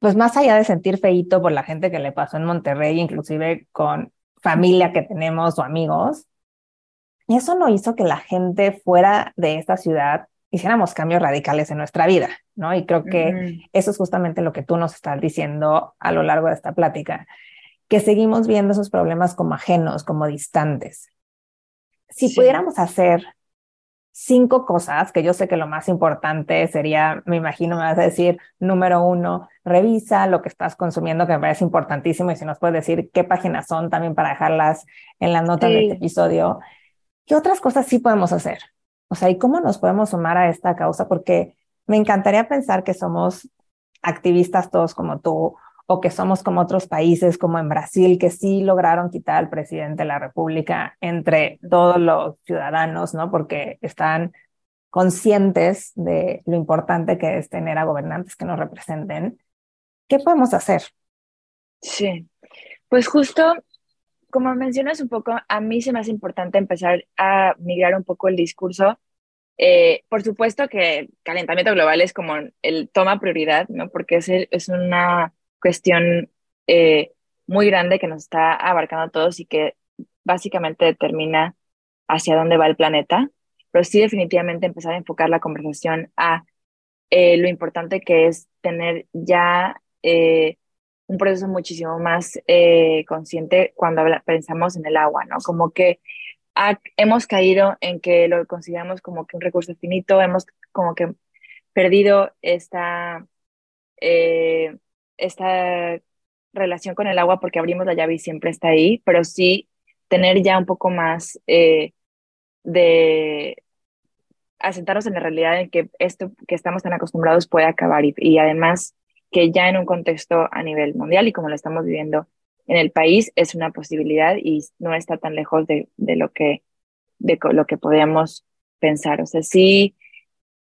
pues más allá de sentir feito por la gente que le pasó en Monterrey, inclusive con familia que tenemos o amigos, eso no hizo que la gente fuera de esta ciudad hiciéramos cambios radicales en nuestra vida, ¿no? Y creo que eso es justamente lo que tú nos estás diciendo a lo largo de esta plática, que seguimos viendo esos problemas como ajenos, como distantes. Si pudiéramos hacer cinco cosas, que yo sé que lo más importante sería, me imagino, me vas a decir, número uno, revisa lo que estás consumiendo, que me parece importantísimo, y si nos puedes decir qué páginas son también para dejarlas en la nota de este episodio. ¿Qué otras cosas sí podemos hacer? O sea, ¿y cómo nos podemos sumar a esta causa? Porque me encantaría pensar que somos activistas todos como tú, o que somos como otros países, como en Brasil, que sí lograron quitar al presidente de la República entre todos los ciudadanos, ¿no? Porque están conscientes de lo importante que es tener a gobernantes que nos representen. ¿Qué podemos hacer? Sí, pues justo como mencionas un poco, a mí se me hace importante empezar a migrar un poco el discurso. Eh, por supuesto que el calentamiento global es como el toma prioridad, ¿no? Porque es, es una cuestión eh, muy grande que nos está abarcando a todos y que básicamente determina hacia dónde va el planeta. Pero sí definitivamente empezar a enfocar la conversación a eh, lo importante que es tener ya un proceso muchísimo más eh, consciente cuando pensamos en el agua, ¿no? Como que hemos caído en que lo consideramos como que un recurso finito, hemos como que perdido esta, eh, esta relación con el agua porque abrimos la llave y siempre está ahí, pero sí tener ya un poco más eh, de asentarnos en la realidad en que esto que estamos tan acostumbrados puede acabar y, además que ya en un contexto a nivel mundial y como lo estamos viviendo en el país es una posibilidad y no está tan lejos de, de lo que de lo que pensar. O sea, sí,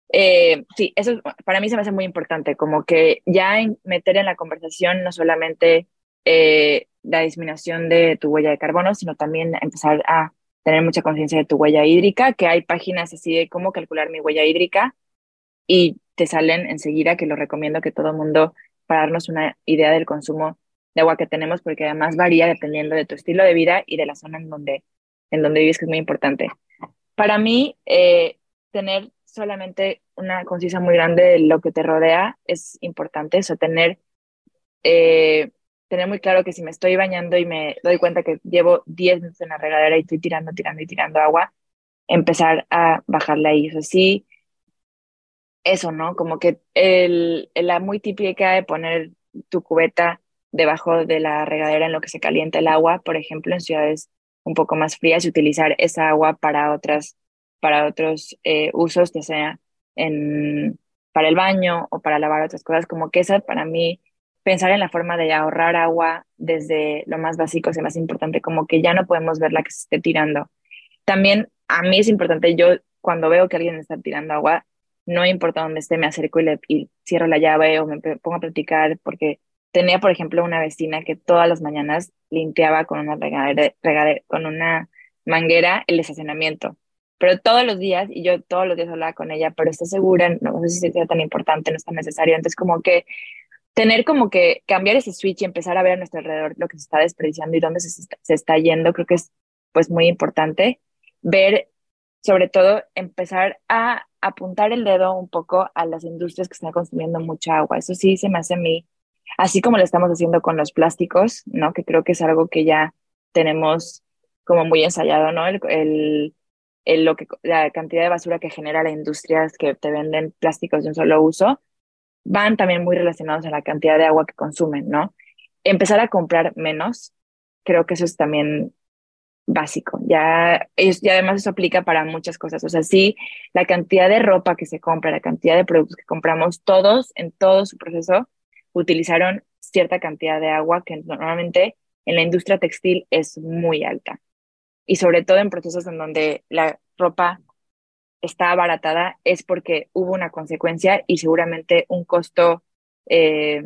eh, sí, eso para mí se me hace muy importante, como que ya meter en la conversación no solamente eh, la disminución de tu huella de carbono, sino también empezar a tener mucha conciencia de tu huella hídrica, que hay páginas así de cómo calcular mi huella hídrica y te salen enseguida, que lo recomiendo que todo mundo para darnos una idea del consumo de agua que tenemos, porque además varía dependiendo de tu estilo de vida y de la zona en donde, en donde vives, que es muy importante. Para mí, eh, tener solamente una conciencia muy grande de lo que te rodea es importante, eso, tener, eh, muy claro que si me estoy bañando y me doy cuenta que llevo 10 minutos en la regadera y estoy tirando, tirando y tirando agua, empezar a bajarle ahí. Eso sí, eso, ¿no? Como que el, la muy típica de poner tu cubeta debajo de la regadera en lo que se calienta el agua, por ejemplo, en ciudades un poco más frías y utilizar esa agua para otras, para otros eh, usos, ya sea en, para el baño o para lavar otras cosas, como que esa para mí, pensar en la forma de ahorrar agua desde lo más básico es más importante, como que ya no podemos ver la que se esté tirando. También a mí es importante, yo cuando veo que alguien está tirando agua, no importa dónde esté, me acerco y, le, cierro la llave o me pongo a platicar, porque tenía, por ejemplo, una vecina que todas las mañanas limpiaba con una, regadera, con una manguera el estacionamiento. Pero todos los días, y yo todos los días hablaba con ella, pero está segura, no sé si sea tan importante, no es tan necesario. Entonces, como que tener como que cambiar ese switch y empezar a ver a nuestro alrededor lo que se está desperdiciando y dónde se está, yendo, creo que es pues muy importante. Ver, sobre todo, empezar a apuntar el dedo un poco a las industrias que están consumiendo mucha agua. Eso sí se me hace a mí, así como lo estamos haciendo con los plásticos, ¿no? Que creo que es algo que ya tenemos como muy ensayado, ¿no? El, lo que, la cantidad de basura que genera la industria que te venden plásticos de un solo uso, van también muy relacionados a la cantidad de agua que consumen, ¿no? Empezar a comprar menos, creo que eso es también básico. Ya, y además eso aplica para muchas cosas. O sea, sí, la cantidad de ropa que se compra, la cantidad de productos que compramos, todos en todo su proceso utilizaron cierta cantidad de agua que normalmente en la industria textil es muy alta. Y sobre todo en procesos en donde la ropa está abaratada es porque hubo una consecuencia y seguramente un costo eh,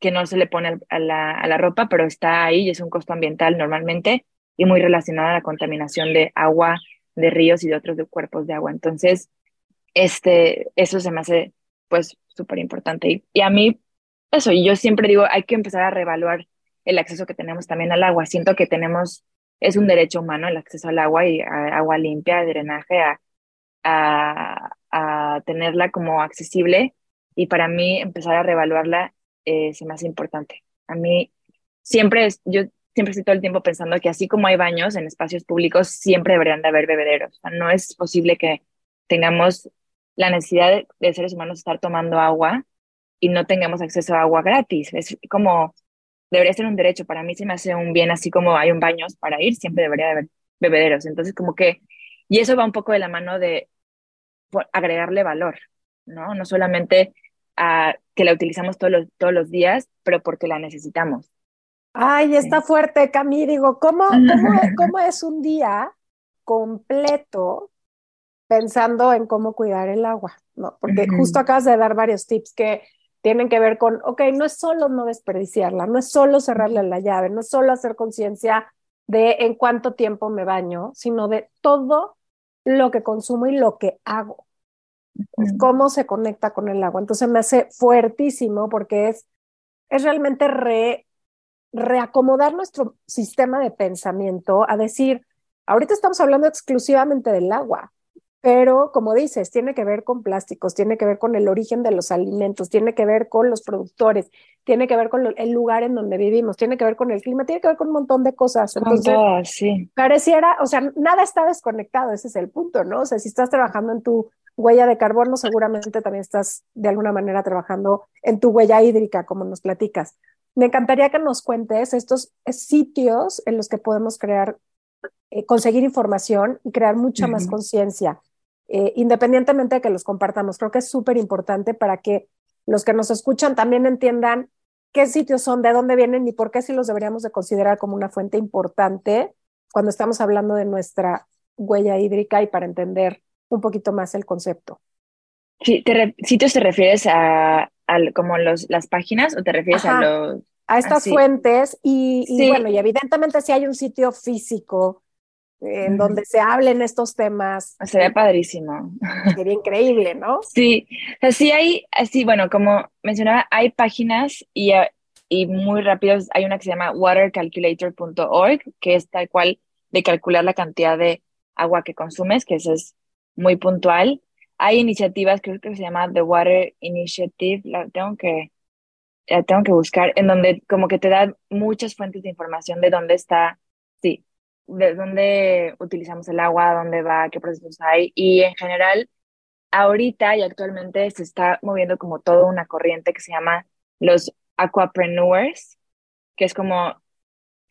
que no se le pone a la, a la ropa, pero está ahí y es un costo ambiental normalmente y muy relacionada a la contaminación de agua, de ríos y de otros cuerpos de agua. Entonces, este, eso se me hace pues súper importante. Y, a mí, eso, y yo siempre digo, hay que empezar a reevaluar el acceso que tenemos también al agua. Siento que tenemos, es un derecho humano el acceso al agua y a agua limpia, de drenaje, a, a, a tenerla como accesible. Y para mí empezar a reevaluarla eh, se me hace importante. A mí siempre, es, yo siempre estoy todo el tiempo pensando que así como hay baños en espacios públicos, siempre deberían de haber bebederos. no es posible que tengamos la necesidad de, seres humanos estar tomando agua y no tengamos acceso a agua gratis. Es como, debería ser un derecho. Para mí se me hace un bien, así como hay un baños para ir, siempre debería de haber bebederos. Entonces, como que, y eso va un poco de la mano de agregarle valor, ¿no? No solamente a que la utilizamos todos los, todos los días, pero porque la necesitamos. Ay, está fuerte, Cami. Digo, ¿cómo, cómo, cómo es un día completo pensando en cómo cuidar el agua? ¿no? Porque justo acabas de dar varios tips que tienen que ver con, ok, no es solo no desperdiciarla, no es solo cerrarle la llave, no es solo hacer conciencia de en cuánto tiempo me baño, sino de todo lo que consumo y lo que hago. Cómo se conecta con el agua. Entonces me hace fuertísimo porque es, es realmente re reacomodar nuestro sistema de pensamiento a decir, ahorita estamos hablando exclusivamente del agua, pero como dices, tiene que ver con plásticos, tiene que ver con el origen de los alimentos, tiene que ver con los productores, tiene que ver con el lugar en donde vivimos, tiene que ver con el clima, tiene que ver con un montón de cosas. Entonces, sí. pareciera, o sea, nada está desconectado, ese es el punto, ¿no? O sea, si estás trabajando en tu huella de carbono, seguramente también estás de alguna manera trabajando en tu huella hídrica, como nos platicas. Me encantaría que nos cuentes estos sitios en los que podemos crear, eh, conseguir información y crear mucha más conciencia, eh, independientemente de que los compartamos. Creo que es súper importante para que los que nos escuchan también entiendan qué sitios son, de dónde vienen y por qué sí los deberíamos de considerar como una fuente importante cuando estamos hablando de nuestra huella hídrica y para entender un poquito más el concepto. Sí, te ¿Sitios te refieres a, como los, las páginas o te refieres a los... A estas fuentes y, bueno, y evidentemente si hay un sitio físico en donde se hablen estos temas. Sería padrísimo. Sería increíble, ¿no? Sí, así hay, así, bueno, como mencionaba, hay páginas y, y muy rápidos, hay una que se llama watercalculator.org, que es tal cual de calcular la cantidad de agua que consumes, que eso es muy puntual. Hay iniciativas, creo que se llama The Water Initiative, la tengo que, la tengo que buscar, en donde como que te da muchas fuentes de información de dónde está, sí, de dónde utilizamos el agua, dónde va, qué procesos hay. Y en general, ahorita y actualmente se está moviendo como toda una corriente que se llama los aquapreneurs, que es como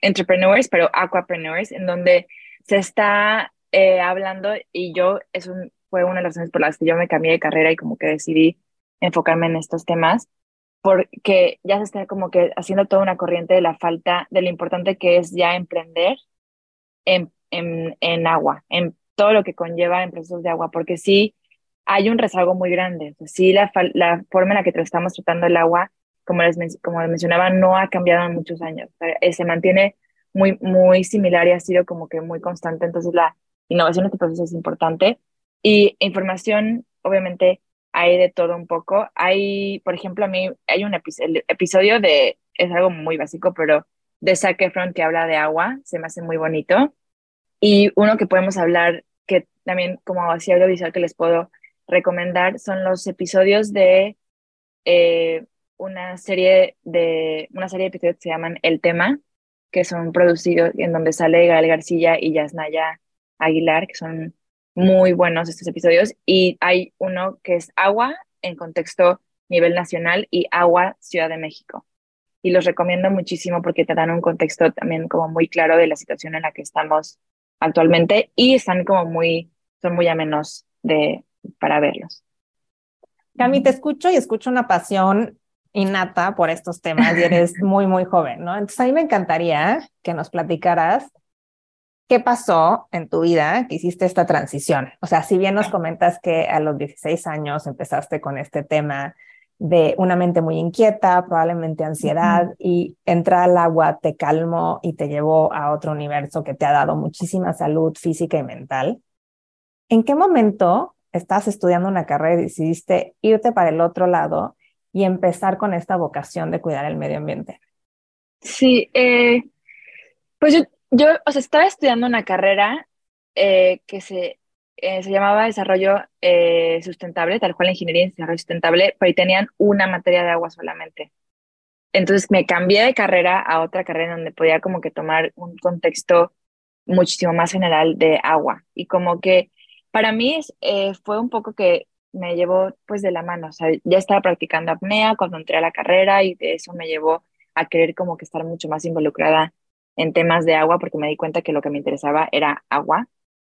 entrepreneurs, pero aquapreneurs, en donde se está eh, hablando y yo, eso fue una de las razones por las que yo me cambié de carrera y como que decidí enfocarme en estos temas, porque ya se está como que haciendo toda una corriente de la falta, de lo importante que es ya emprender en, en, en agua, en todo lo que conlleva en procesos de agua, porque sí hay un rezago muy grande. Sí, la, la forma en la que estamos tratando el agua, como les, como les mencionaba, no ha cambiado en muchos años. Eh, se mantiene muy, muy similar y ha sido como que muy constante. Entonces, la innovación en este proceso es importante. Y información, obviamente, hay de todo un poco. Hay, por ejemplo, a mí hay un episodio de, es algo muy básico, pero de Zac Efron que habla de agua, se me hace muy bonito. Y uno que podemos hablar, que también como así audiovisual que les puedo recomendar, son los episodios de eh, una serie de una serie de episodios que se llaman El Tema, que son producidos en donde sale Gael García y Yasnaya Aguilar, que son muy buenos estos episodios. Y hay uno que es Agua en contexto nivel nacional y Agua Ciudad de México. Y los recomiendo muchísimo porque te dan un contexto también como muy claro de la situación en la que estamos actualmente y están como muy, son muy amenos de, para verlos. Cami, te escucho y escucho una pasión innata por estos temas y eres muy, muy joven, ¿no? Entonces a mí me encantaría que nos platicaras qué pasó en tu vida que hiciste esta transición. O sea, si bien nos comentas que a los 16 años empezaste con este tema de una mente muy inquieta, probablemente ansiedad, y entrar al agua te calmó y te llevó a otro universo que te ha dado muchísima salud física y mental. ¿En qué momento estás estudiando una carrera y decidiste irte para el otro lado y empezar con esta vocación de cuidar el medio ambiente? Sí, eh, pues yo, yo, o sea, estaba estudiando una carrera eh, que se, eh, se llamaba Desarrollo Sustentable, tal cual Ingeniería en Desarrollo Sustentable, pero ahí tenían una materia de agua solamente. Entonces me cambié de carrera a otra carrera donde podía como que tomar un contexto muchísimo más general de agua. Y como que para mí eh, fue un poco que me llevó pues de la mano, o sea, ya estaba practicando apnea cuando entré a la carrera y de eso me llevó a querer como que estar mucho más involucrada en temas de agua porque me di cuenta que lo que me interesaba era agua,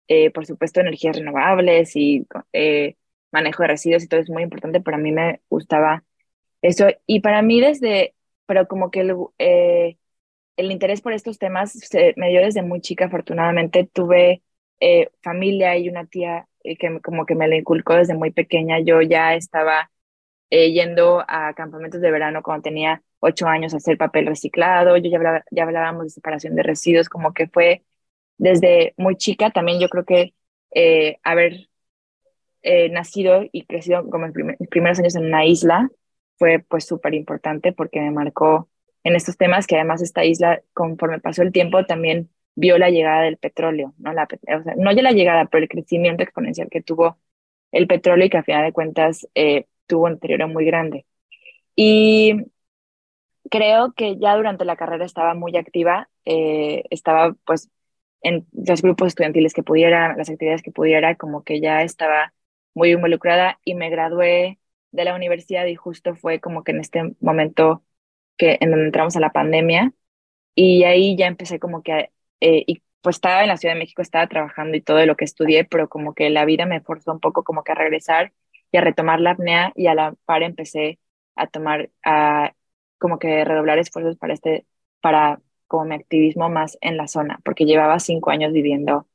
eh, por supuesto energías renovables y eh, manejo de residuos y todo es muy importante, pero a mí me gustaba eso y para mí desde, pero como que el, el interés por estos temas se, me dio desde muy chica, afortunadamente tuve eh, familia y una tía eh, que como que me lo inculcó desde muy pequeña. Yo ya estaba eh, yendo a campamentos de verano cuando tenía ocho años a hacer papel reciclado. Yo ya, ya hablábamos de separación de residuos, como que fue desde muy chica. También yo creo que haber nacido y crecido como en mis primeros años en una isla fue pues súper importante porque me marcó en estos temas que además esta isla conforme pasó el tiempo también vio la llegada del petróleo, ¿no? La, no ya la llegada, pero el crecimiento exponencial que tuvo el petróleo y que a final de cuentas eh, tuvo un deterioro muy grande. Y creo que ya durante la carrera estaba muy activa, eh, estaba pues en los grupos estudiantiles que pudiera, las actividades que pudiera, como que ya estaba muy involucrada y me gradué de la universidad y justo fue como que en este momento que en donde entramos a la pandemia. Y ahí ya empecé como que eh, y pues estaba en la Ciudad de México, estaba trabajando y todo lo que estudié, pero como que la vida me forzó un poco como que a regresar y a retomar la apnea y a la par empecé a tomar, a como que redoblar esfuerzos para este, para como mi activismo más en la zona, porque llevaba cinco años viviendo,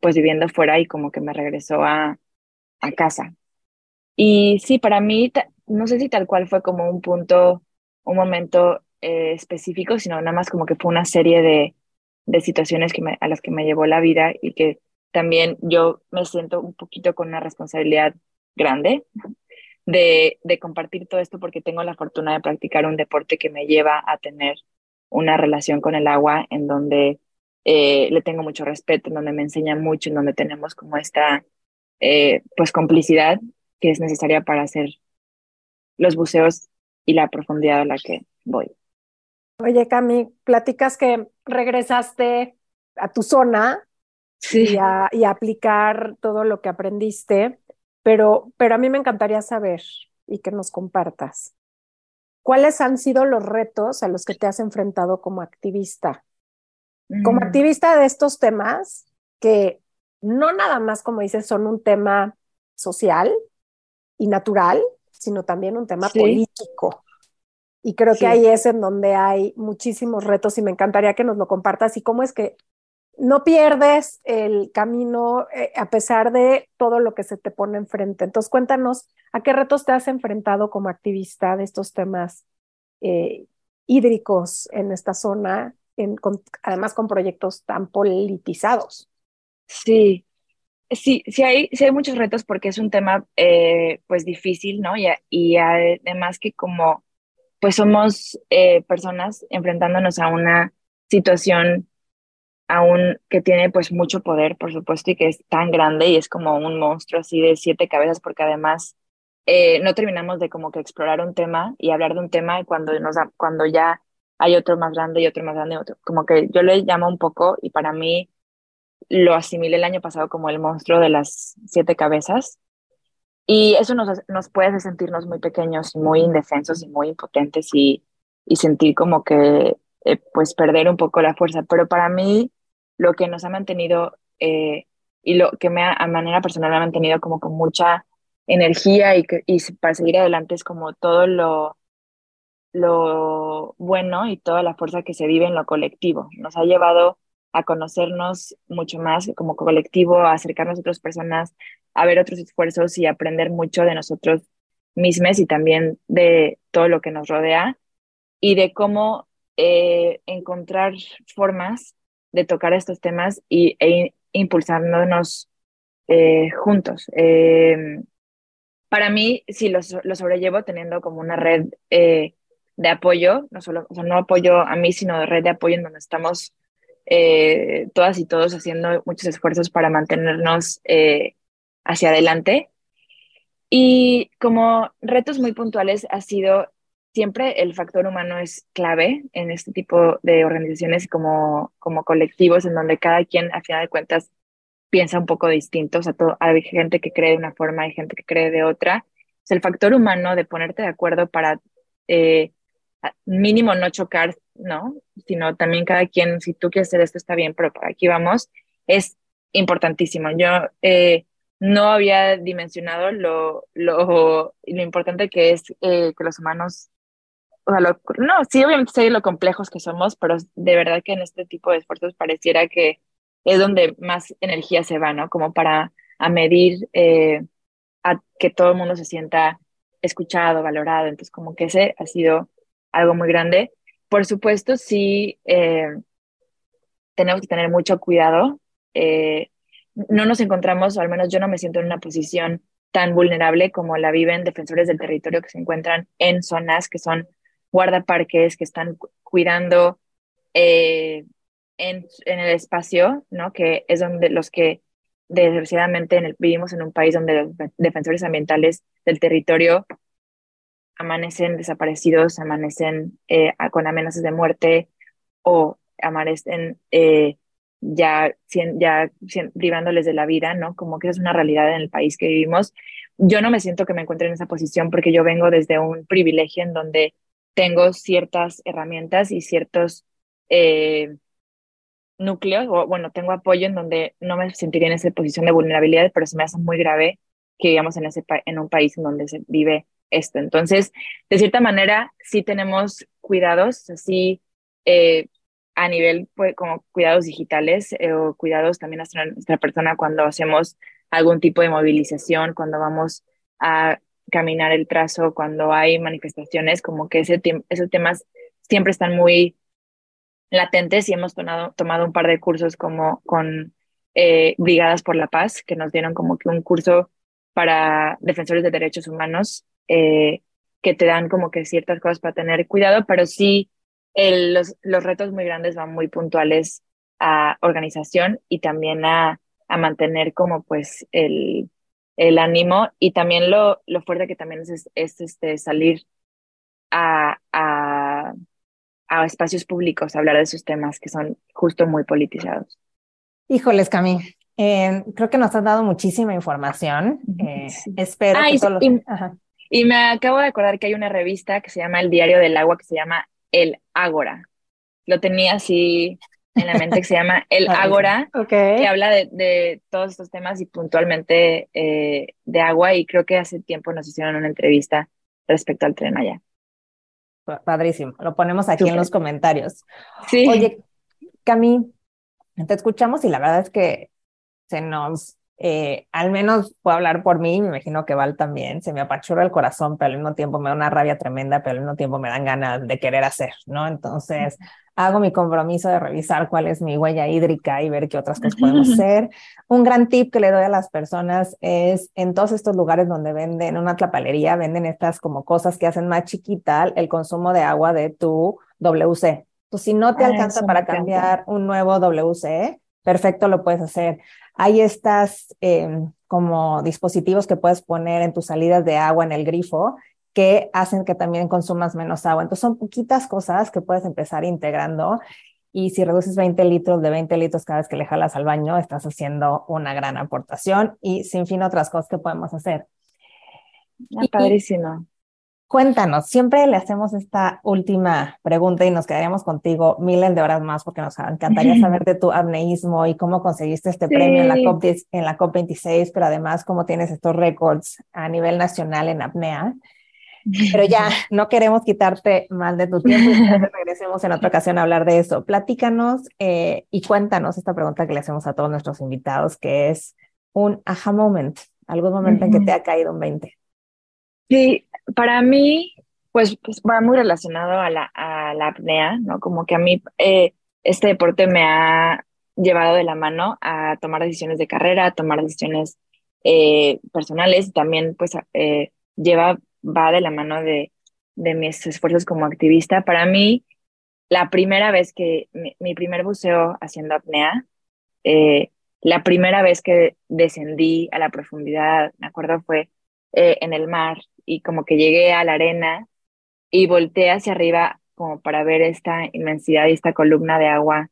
pues viviendo fuera y como que me regresó a, a casa. Y sí, para mí, no sé si tal cual fue como un punto, un momento eh, específico, sino nada más como que fue una serie de, de situaciones que a las que me llevó la vida y que también yo me siento un poquito con una responsabilidad grande de, de compartir todo esto porque tengo la fortuna de practicar un deporte que me lleva a tener una relación con el agua en donde eh, le tengo mucho respeto, en donde me enseña mucho, en donde tenemos como esta eh, pues complicidad que es necesaria para hacer los buceos y la profundidad a la que voy. Oye, Cami, platicas que regresaste a tu zona y, a, aplicar todo lo que aprendiste, pero, pero a mí me encantaría saber y que nos compartas. ¿Cuáles han sido los retos a los que te has enfrentado como activista? Como mm. activista de estos temas que no nada más, como dices, son un tema social y natural, sino también un tema político. Y creo que ahí es en donde hay muchísimos retos y me encantaría que nos lo compartas y cómo es que no pierdes el camino eh, a pesar de todo lo que se te pone enfrente. Entonces, cuéntanos a qué retos te has enfrentado como activista de estos temas eh, hídricos en esta zona, además con proyectos tan politizados. Sí, sí, sí hay, sí hay muchos retos porque es un tema eh, pues difícil, ¿no? Y, y, además que como pues somos personas enfrentándonos a una situación aún que tiene pues mucho poder, por supuesto, y que es tan grande y es como un monstruo así de siete cabezas porque además eh, no terminamos de como que explorar un tema y hablar de un tema y cuando, nos, cuando ya hay otro más grande y otro más grande, otro, como que yo le llamo un poco y para mí lo asimilé el año pasado como el monstruo de las siete cabezas. Y eso nos, nos puede hacer sentirnos muy pequeños muy indefensos y muy impotentes y, y sentir como que, eh, pues, perder un poco la fuerza. Pero para mí, lo que nos ha mantenido eh, y lo que me ha, a manera personal me ha mantenido como con mucha energía y, para seguir adelante es como todo lo, lo bueno y toda la fuerza que se vive en lo colectivo. Nos ha llevado a conocernos mucho más como colectivo, a acercarnos a otras personas, a ver otros esfuerzos y aprender mucho de nosotros mismos y también de todo lo que nos rodea y de cómo eh, encontrar formas de tocar estos temas y, e impulsándonos eh, juntos. Em, para mí, sí, lo, lo, sobrellevo teniendo como una red eh, de apoyo, no solo, o sea, no apoyo a mí, sino red de apoyo en donde estamos eh, todas y todos haciendo muchos esfuerzos para mantenernos hacia adelante. Y como retos muy puntuales ha sido siempre el factor humano es clave en este tipo de organizaciones como, como colectivos en donde cada quien a final de cuentas piensa un poco distinto, o sea, todo, hay gente que cree de una forma, hay gente que cree de otra. Es el factor humano de ponerte de acuerdo para eh, mínimo no chocar, ¿no? Sino también cada quien, si tú quieres hacer esto está bien, pero por aquí vamos, es importantísimo. Yo eh, no había dimensionado lo, lo, lo importante que es eh, que los humanos, o sea, lo, no, sí, obviamente sé lo complejos que somos, pero de verdad que en este tipo de esfuerzos pareciera que es donde más energía se va, ¿no? Como para a medir eh, a que todo el mundo se sienta escuchado, valorado. Entonces, como que ese ha sido algo muy grande. Por supuesto, sí eh, tenemos que tener mucho cuidado. Eh, no nos encontramos, o al menos yo no me siento en una posición tan vulnerable como la viven defensores del territorio que se encuentran en zonas que son guardaparques, que están cuidando eh, en, el espacio, ¿no? que es donde los que desgraciadamente vivimos en un país donde los defensores ambientales del territorio amanecen desaparecidos, amanecen eh, con amenazas de muerte o amanecen eh, ya, privándoles de la vida, ¿no? Como que es una realidad en el país que vivimos. Yo no me siento que me encuentre en esa posición porque yo vengo desde un privilegio en donde tengo ciertas herramientas y ciertos eh, núcleos, o bueno, tengo apoyo en donde no me sentiría en esa posición de vulnerabilidad, pero se me hace muy grave que vivamos en, ese en un país en donde se vive esto. Entonces, de cierta manera, sí tenemos cuidados, así eh, a nivel pues, como cuidados digitales eh, o cuidados también a nuestra persona cuando hacemos algún tipo de movilización, cuando vamos a caminar el trazo, cuando hay manifestaciones, como que ese esos temas siempre están muy latentes y hemos tomado, tomado un par de cursos como con eh, Brigadas por la Paz, que nos dieron como que un curso para defensores de derechos humanos eh, que te dan como que ciertas cosas para tener cuidado, pero sí los, los retos muy grandes van muy puntuales a organización y también a, a mantener como pues el, el ánimo y también lo, lo fuerte que también es, es este, salir a, a, a, espacios públicos a hablar de esos temas que son justo muy politizados. Híjoles, Cami, eh, creo que nos has dado muchísima información. Eh, espero que todos los... Y me acabo de acordar que hay una revista que se llama El Diario del Agua, que se llama El Ágora. Lo tenía así en la mente, que se llama El Ágora, que habla de, de, todos estos temas y puntualmente eh, de agua. Y creo que hace tiempo nos hicieron una entrevista respecto al tren allá. Padrísimo. Lo ponemos aquí en los comentarios. Sí. Oye, Cami, te escuchamos y la verdad es que se nos eh, al menos puedo hablar por mí, me imagino que Val también, se me apachura el corazón, pero al mismo tiempo me da una rabia tremenda, pero al mismo tiempo me dan ganas de querer hacer, ¿no? Entonces, hago mi compromiso de revisar cuál es mi huella hídrica y ver qué otras cosas podemos hacer. Un gran tip que le doy a las personas es en todos estos lugares donde venden una tlapalería, venden estas como cosas que hacen más chiquita el consumo de agua de tu WC. Si no te ah, alcanza para cambiar un nuevo WC, perfecto, lo puedes hacer. Hay estas em, como dispositivos que puedes poner en tus salidas de agua en el grifo que hacen que también consumas menos agua. Entonces son poquitas cosas que puedes empezar integrando y si reduces 20 litros de 20 litros cada vez que le jalas al baño, estás haciendo una gran aportación y sin fin otras cosas que podemos hacer. Ah, padrísimo. cuéntanos, siempre le hacemos esta última pregunta y nos quedaríamos contigo miles de horas más porque nos encantaría saber de tu apneísmo y cómo conseguiste este premio en la, COP, en la COP26, pero además cómo tienes estos récords a nivel nacional en apnea. Pero ya no queremos quitarte más de tu tiempo y regresemos en otra ocasión a hablar de eso. Platícanos eh, y cuéntanos esta pregunta que le hacemos a todos nuestros invitados, que es un aha moment, algún momento en que te ha caído un 20. Sí, para mí, pues, pues va muy relacionado a la, a la apnea, ¿no? Como que a mí eh, este deporte me ha llevado de la mano a tomar decisiones de carrera, a tomar decisiones eh, personales, también pues lleva va de la mano de, de mis esfuerzos como activista. Para mí, la primera vez que, mi, primer buceo haciendo apnea, eh, la primera vez que descendí a la profundidad, me acuerdo, fue eh, en el mar y como que llegué a la arena y volteé hacia arriba como para ver esta inmensidad y esta columna de agua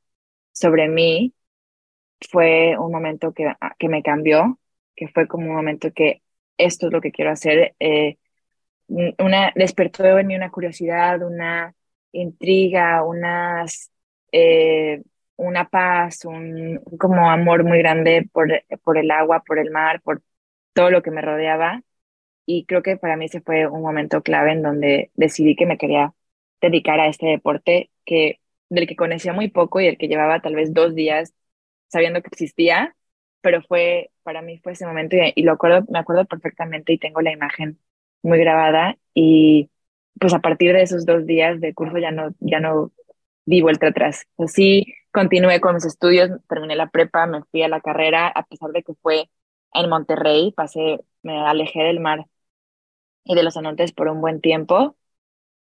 sobre mí. Fue un momento que, que me cambió, que fue como un momento que esto es lo que quiero hacer. Eh, una, despertó en mí una curiosidad, una intriga, unas, eh, una paz, un como amor muy grande por, por el agua, por el mar, por todo lo que me rodeaba. Y creo que para mí ese fue un momento clave en donde decidí que me quería dedicar a este deporte que, del que conocía muy poco y del que llevaba tal vez dos días sabiendo que existía, pero fue, para mí fue ese momento y, y lo acuerdo, me acuerdo perfectamente y tengo la imagen muy grabada y pues a partir de esos dos días de curso ya no, ya no di vuelta atrás. Así continué con mis estudios, terminé la prepa, me fui a la carrera, a pesar de que fue en Monterrey, pasé, me alejé del mar y de los cenotes por un buen tiempo,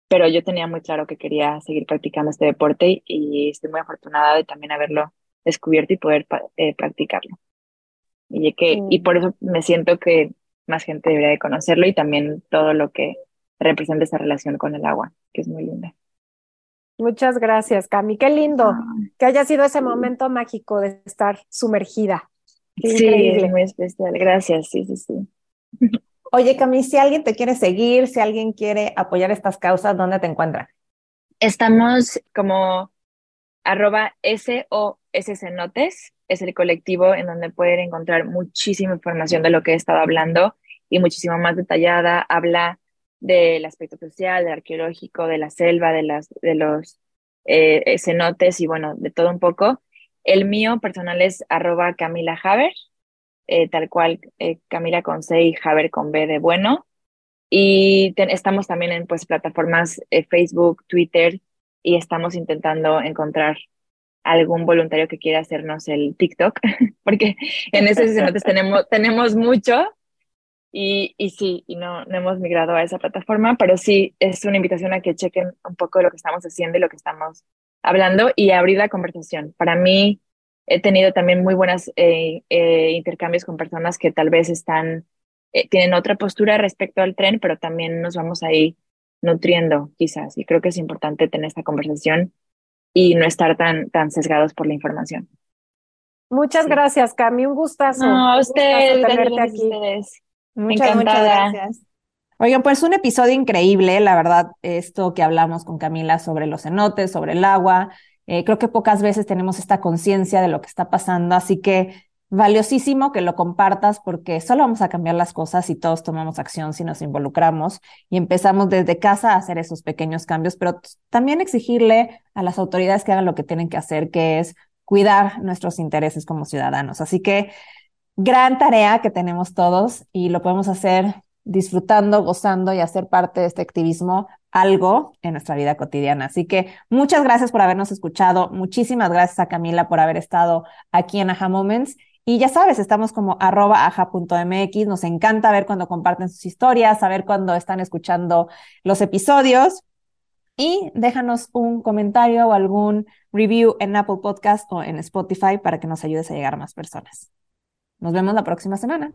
pero yo tenía muy claro que quería seguir practicando este deporte y estoy muy afortunada de también haberlo descubierto y poder eh, practicarlo. Y, que, y por eso me siento que más gente debería de conocerlo y también todo lo que representa esa relación con el agua, que es muy linda. Muchas gracias, Cami. Qué lindo que haya sido ese momento mágico de estar sumergida. sí, es muy especial. Gracias, sí, sí, sí. Oye, Cami, si alguien te quiere seguir, si alguien quiere apoyar estas causas, ¿dónde te encuentra? Estamos como arroba SOS Cenotes, es el colectivo en donde pueden encontrar muchísima información de lo que he estado hablando y muchísimo más detallada. Habla del aspecto social, del arqueológico, de la selva, de, las, de los eh, cenotes y bueno, de todo un poco. El mío personal es arroba Camila Haber, eh, tal cual eh, Camila con C y Haber con B de bueno. Y estamos también en pues, plataformas Facebook, Twitter, y estamos intentando encontrar algún voluntario que quiera hacernos el TikTok, porque en ese cenotes tenemos, tenemos mucho y, y sí, y no, no hemos migrado a esa plataforma, pero sí es una invitación a que chequen un poco lo que estamos haciendo y lo que estamos hablando y abrir la conversación. Para mí he tenido también muy buenos eh, eh, intercambios con personas que tal vez están, eh, tienen otra postura respecto al tren, pero también nos vamos ahí nutriendo quizás. Y creo que es importante tener esta conversación y no estar tan, tan sesgados por la información. Muchas gracias, Cami. Un gustazo. No, a ustedes, tenerte aquí. Muchas, muchas gracias. Oigan, pues un episodio increíble, la verdad, esto que hablamos con Camila sobre los cenotes, sobre el agua. Eh, creo que pocas veces tenemos esta conciencia de lo que está pasando, así que valiosísimo que lo compartas porque solo vamos a cambiar las cosas si todos tomamos acción, si nos involucramos y empezamos desde casa a hacer esos pequeños cambios, pero también exigirle a las autoridades que hagan lo que tienen que hacer, que es cuidar nuestros intereses como ciudadanos. Así que gran tarea que tenemos todos y lo podemos hacer disfrutando, gozando y hacer parte de este activismo algo en nuestra vida cotidiana. Así que muchas gracias por habernos escuchado. Muchísimas gracias a Camila por haber estado aquí en Aha Moments. Y ya sabes, estamos como arroba aja.mx. Nos encanta ver cuando comparten sus historias, saber cuando están escuchando los episodios. Y déjanos un comentario o algún review en Apple Podcast o en Spotify para que nos ayudes a llegar a más personas. Nos vemos la próxima semana.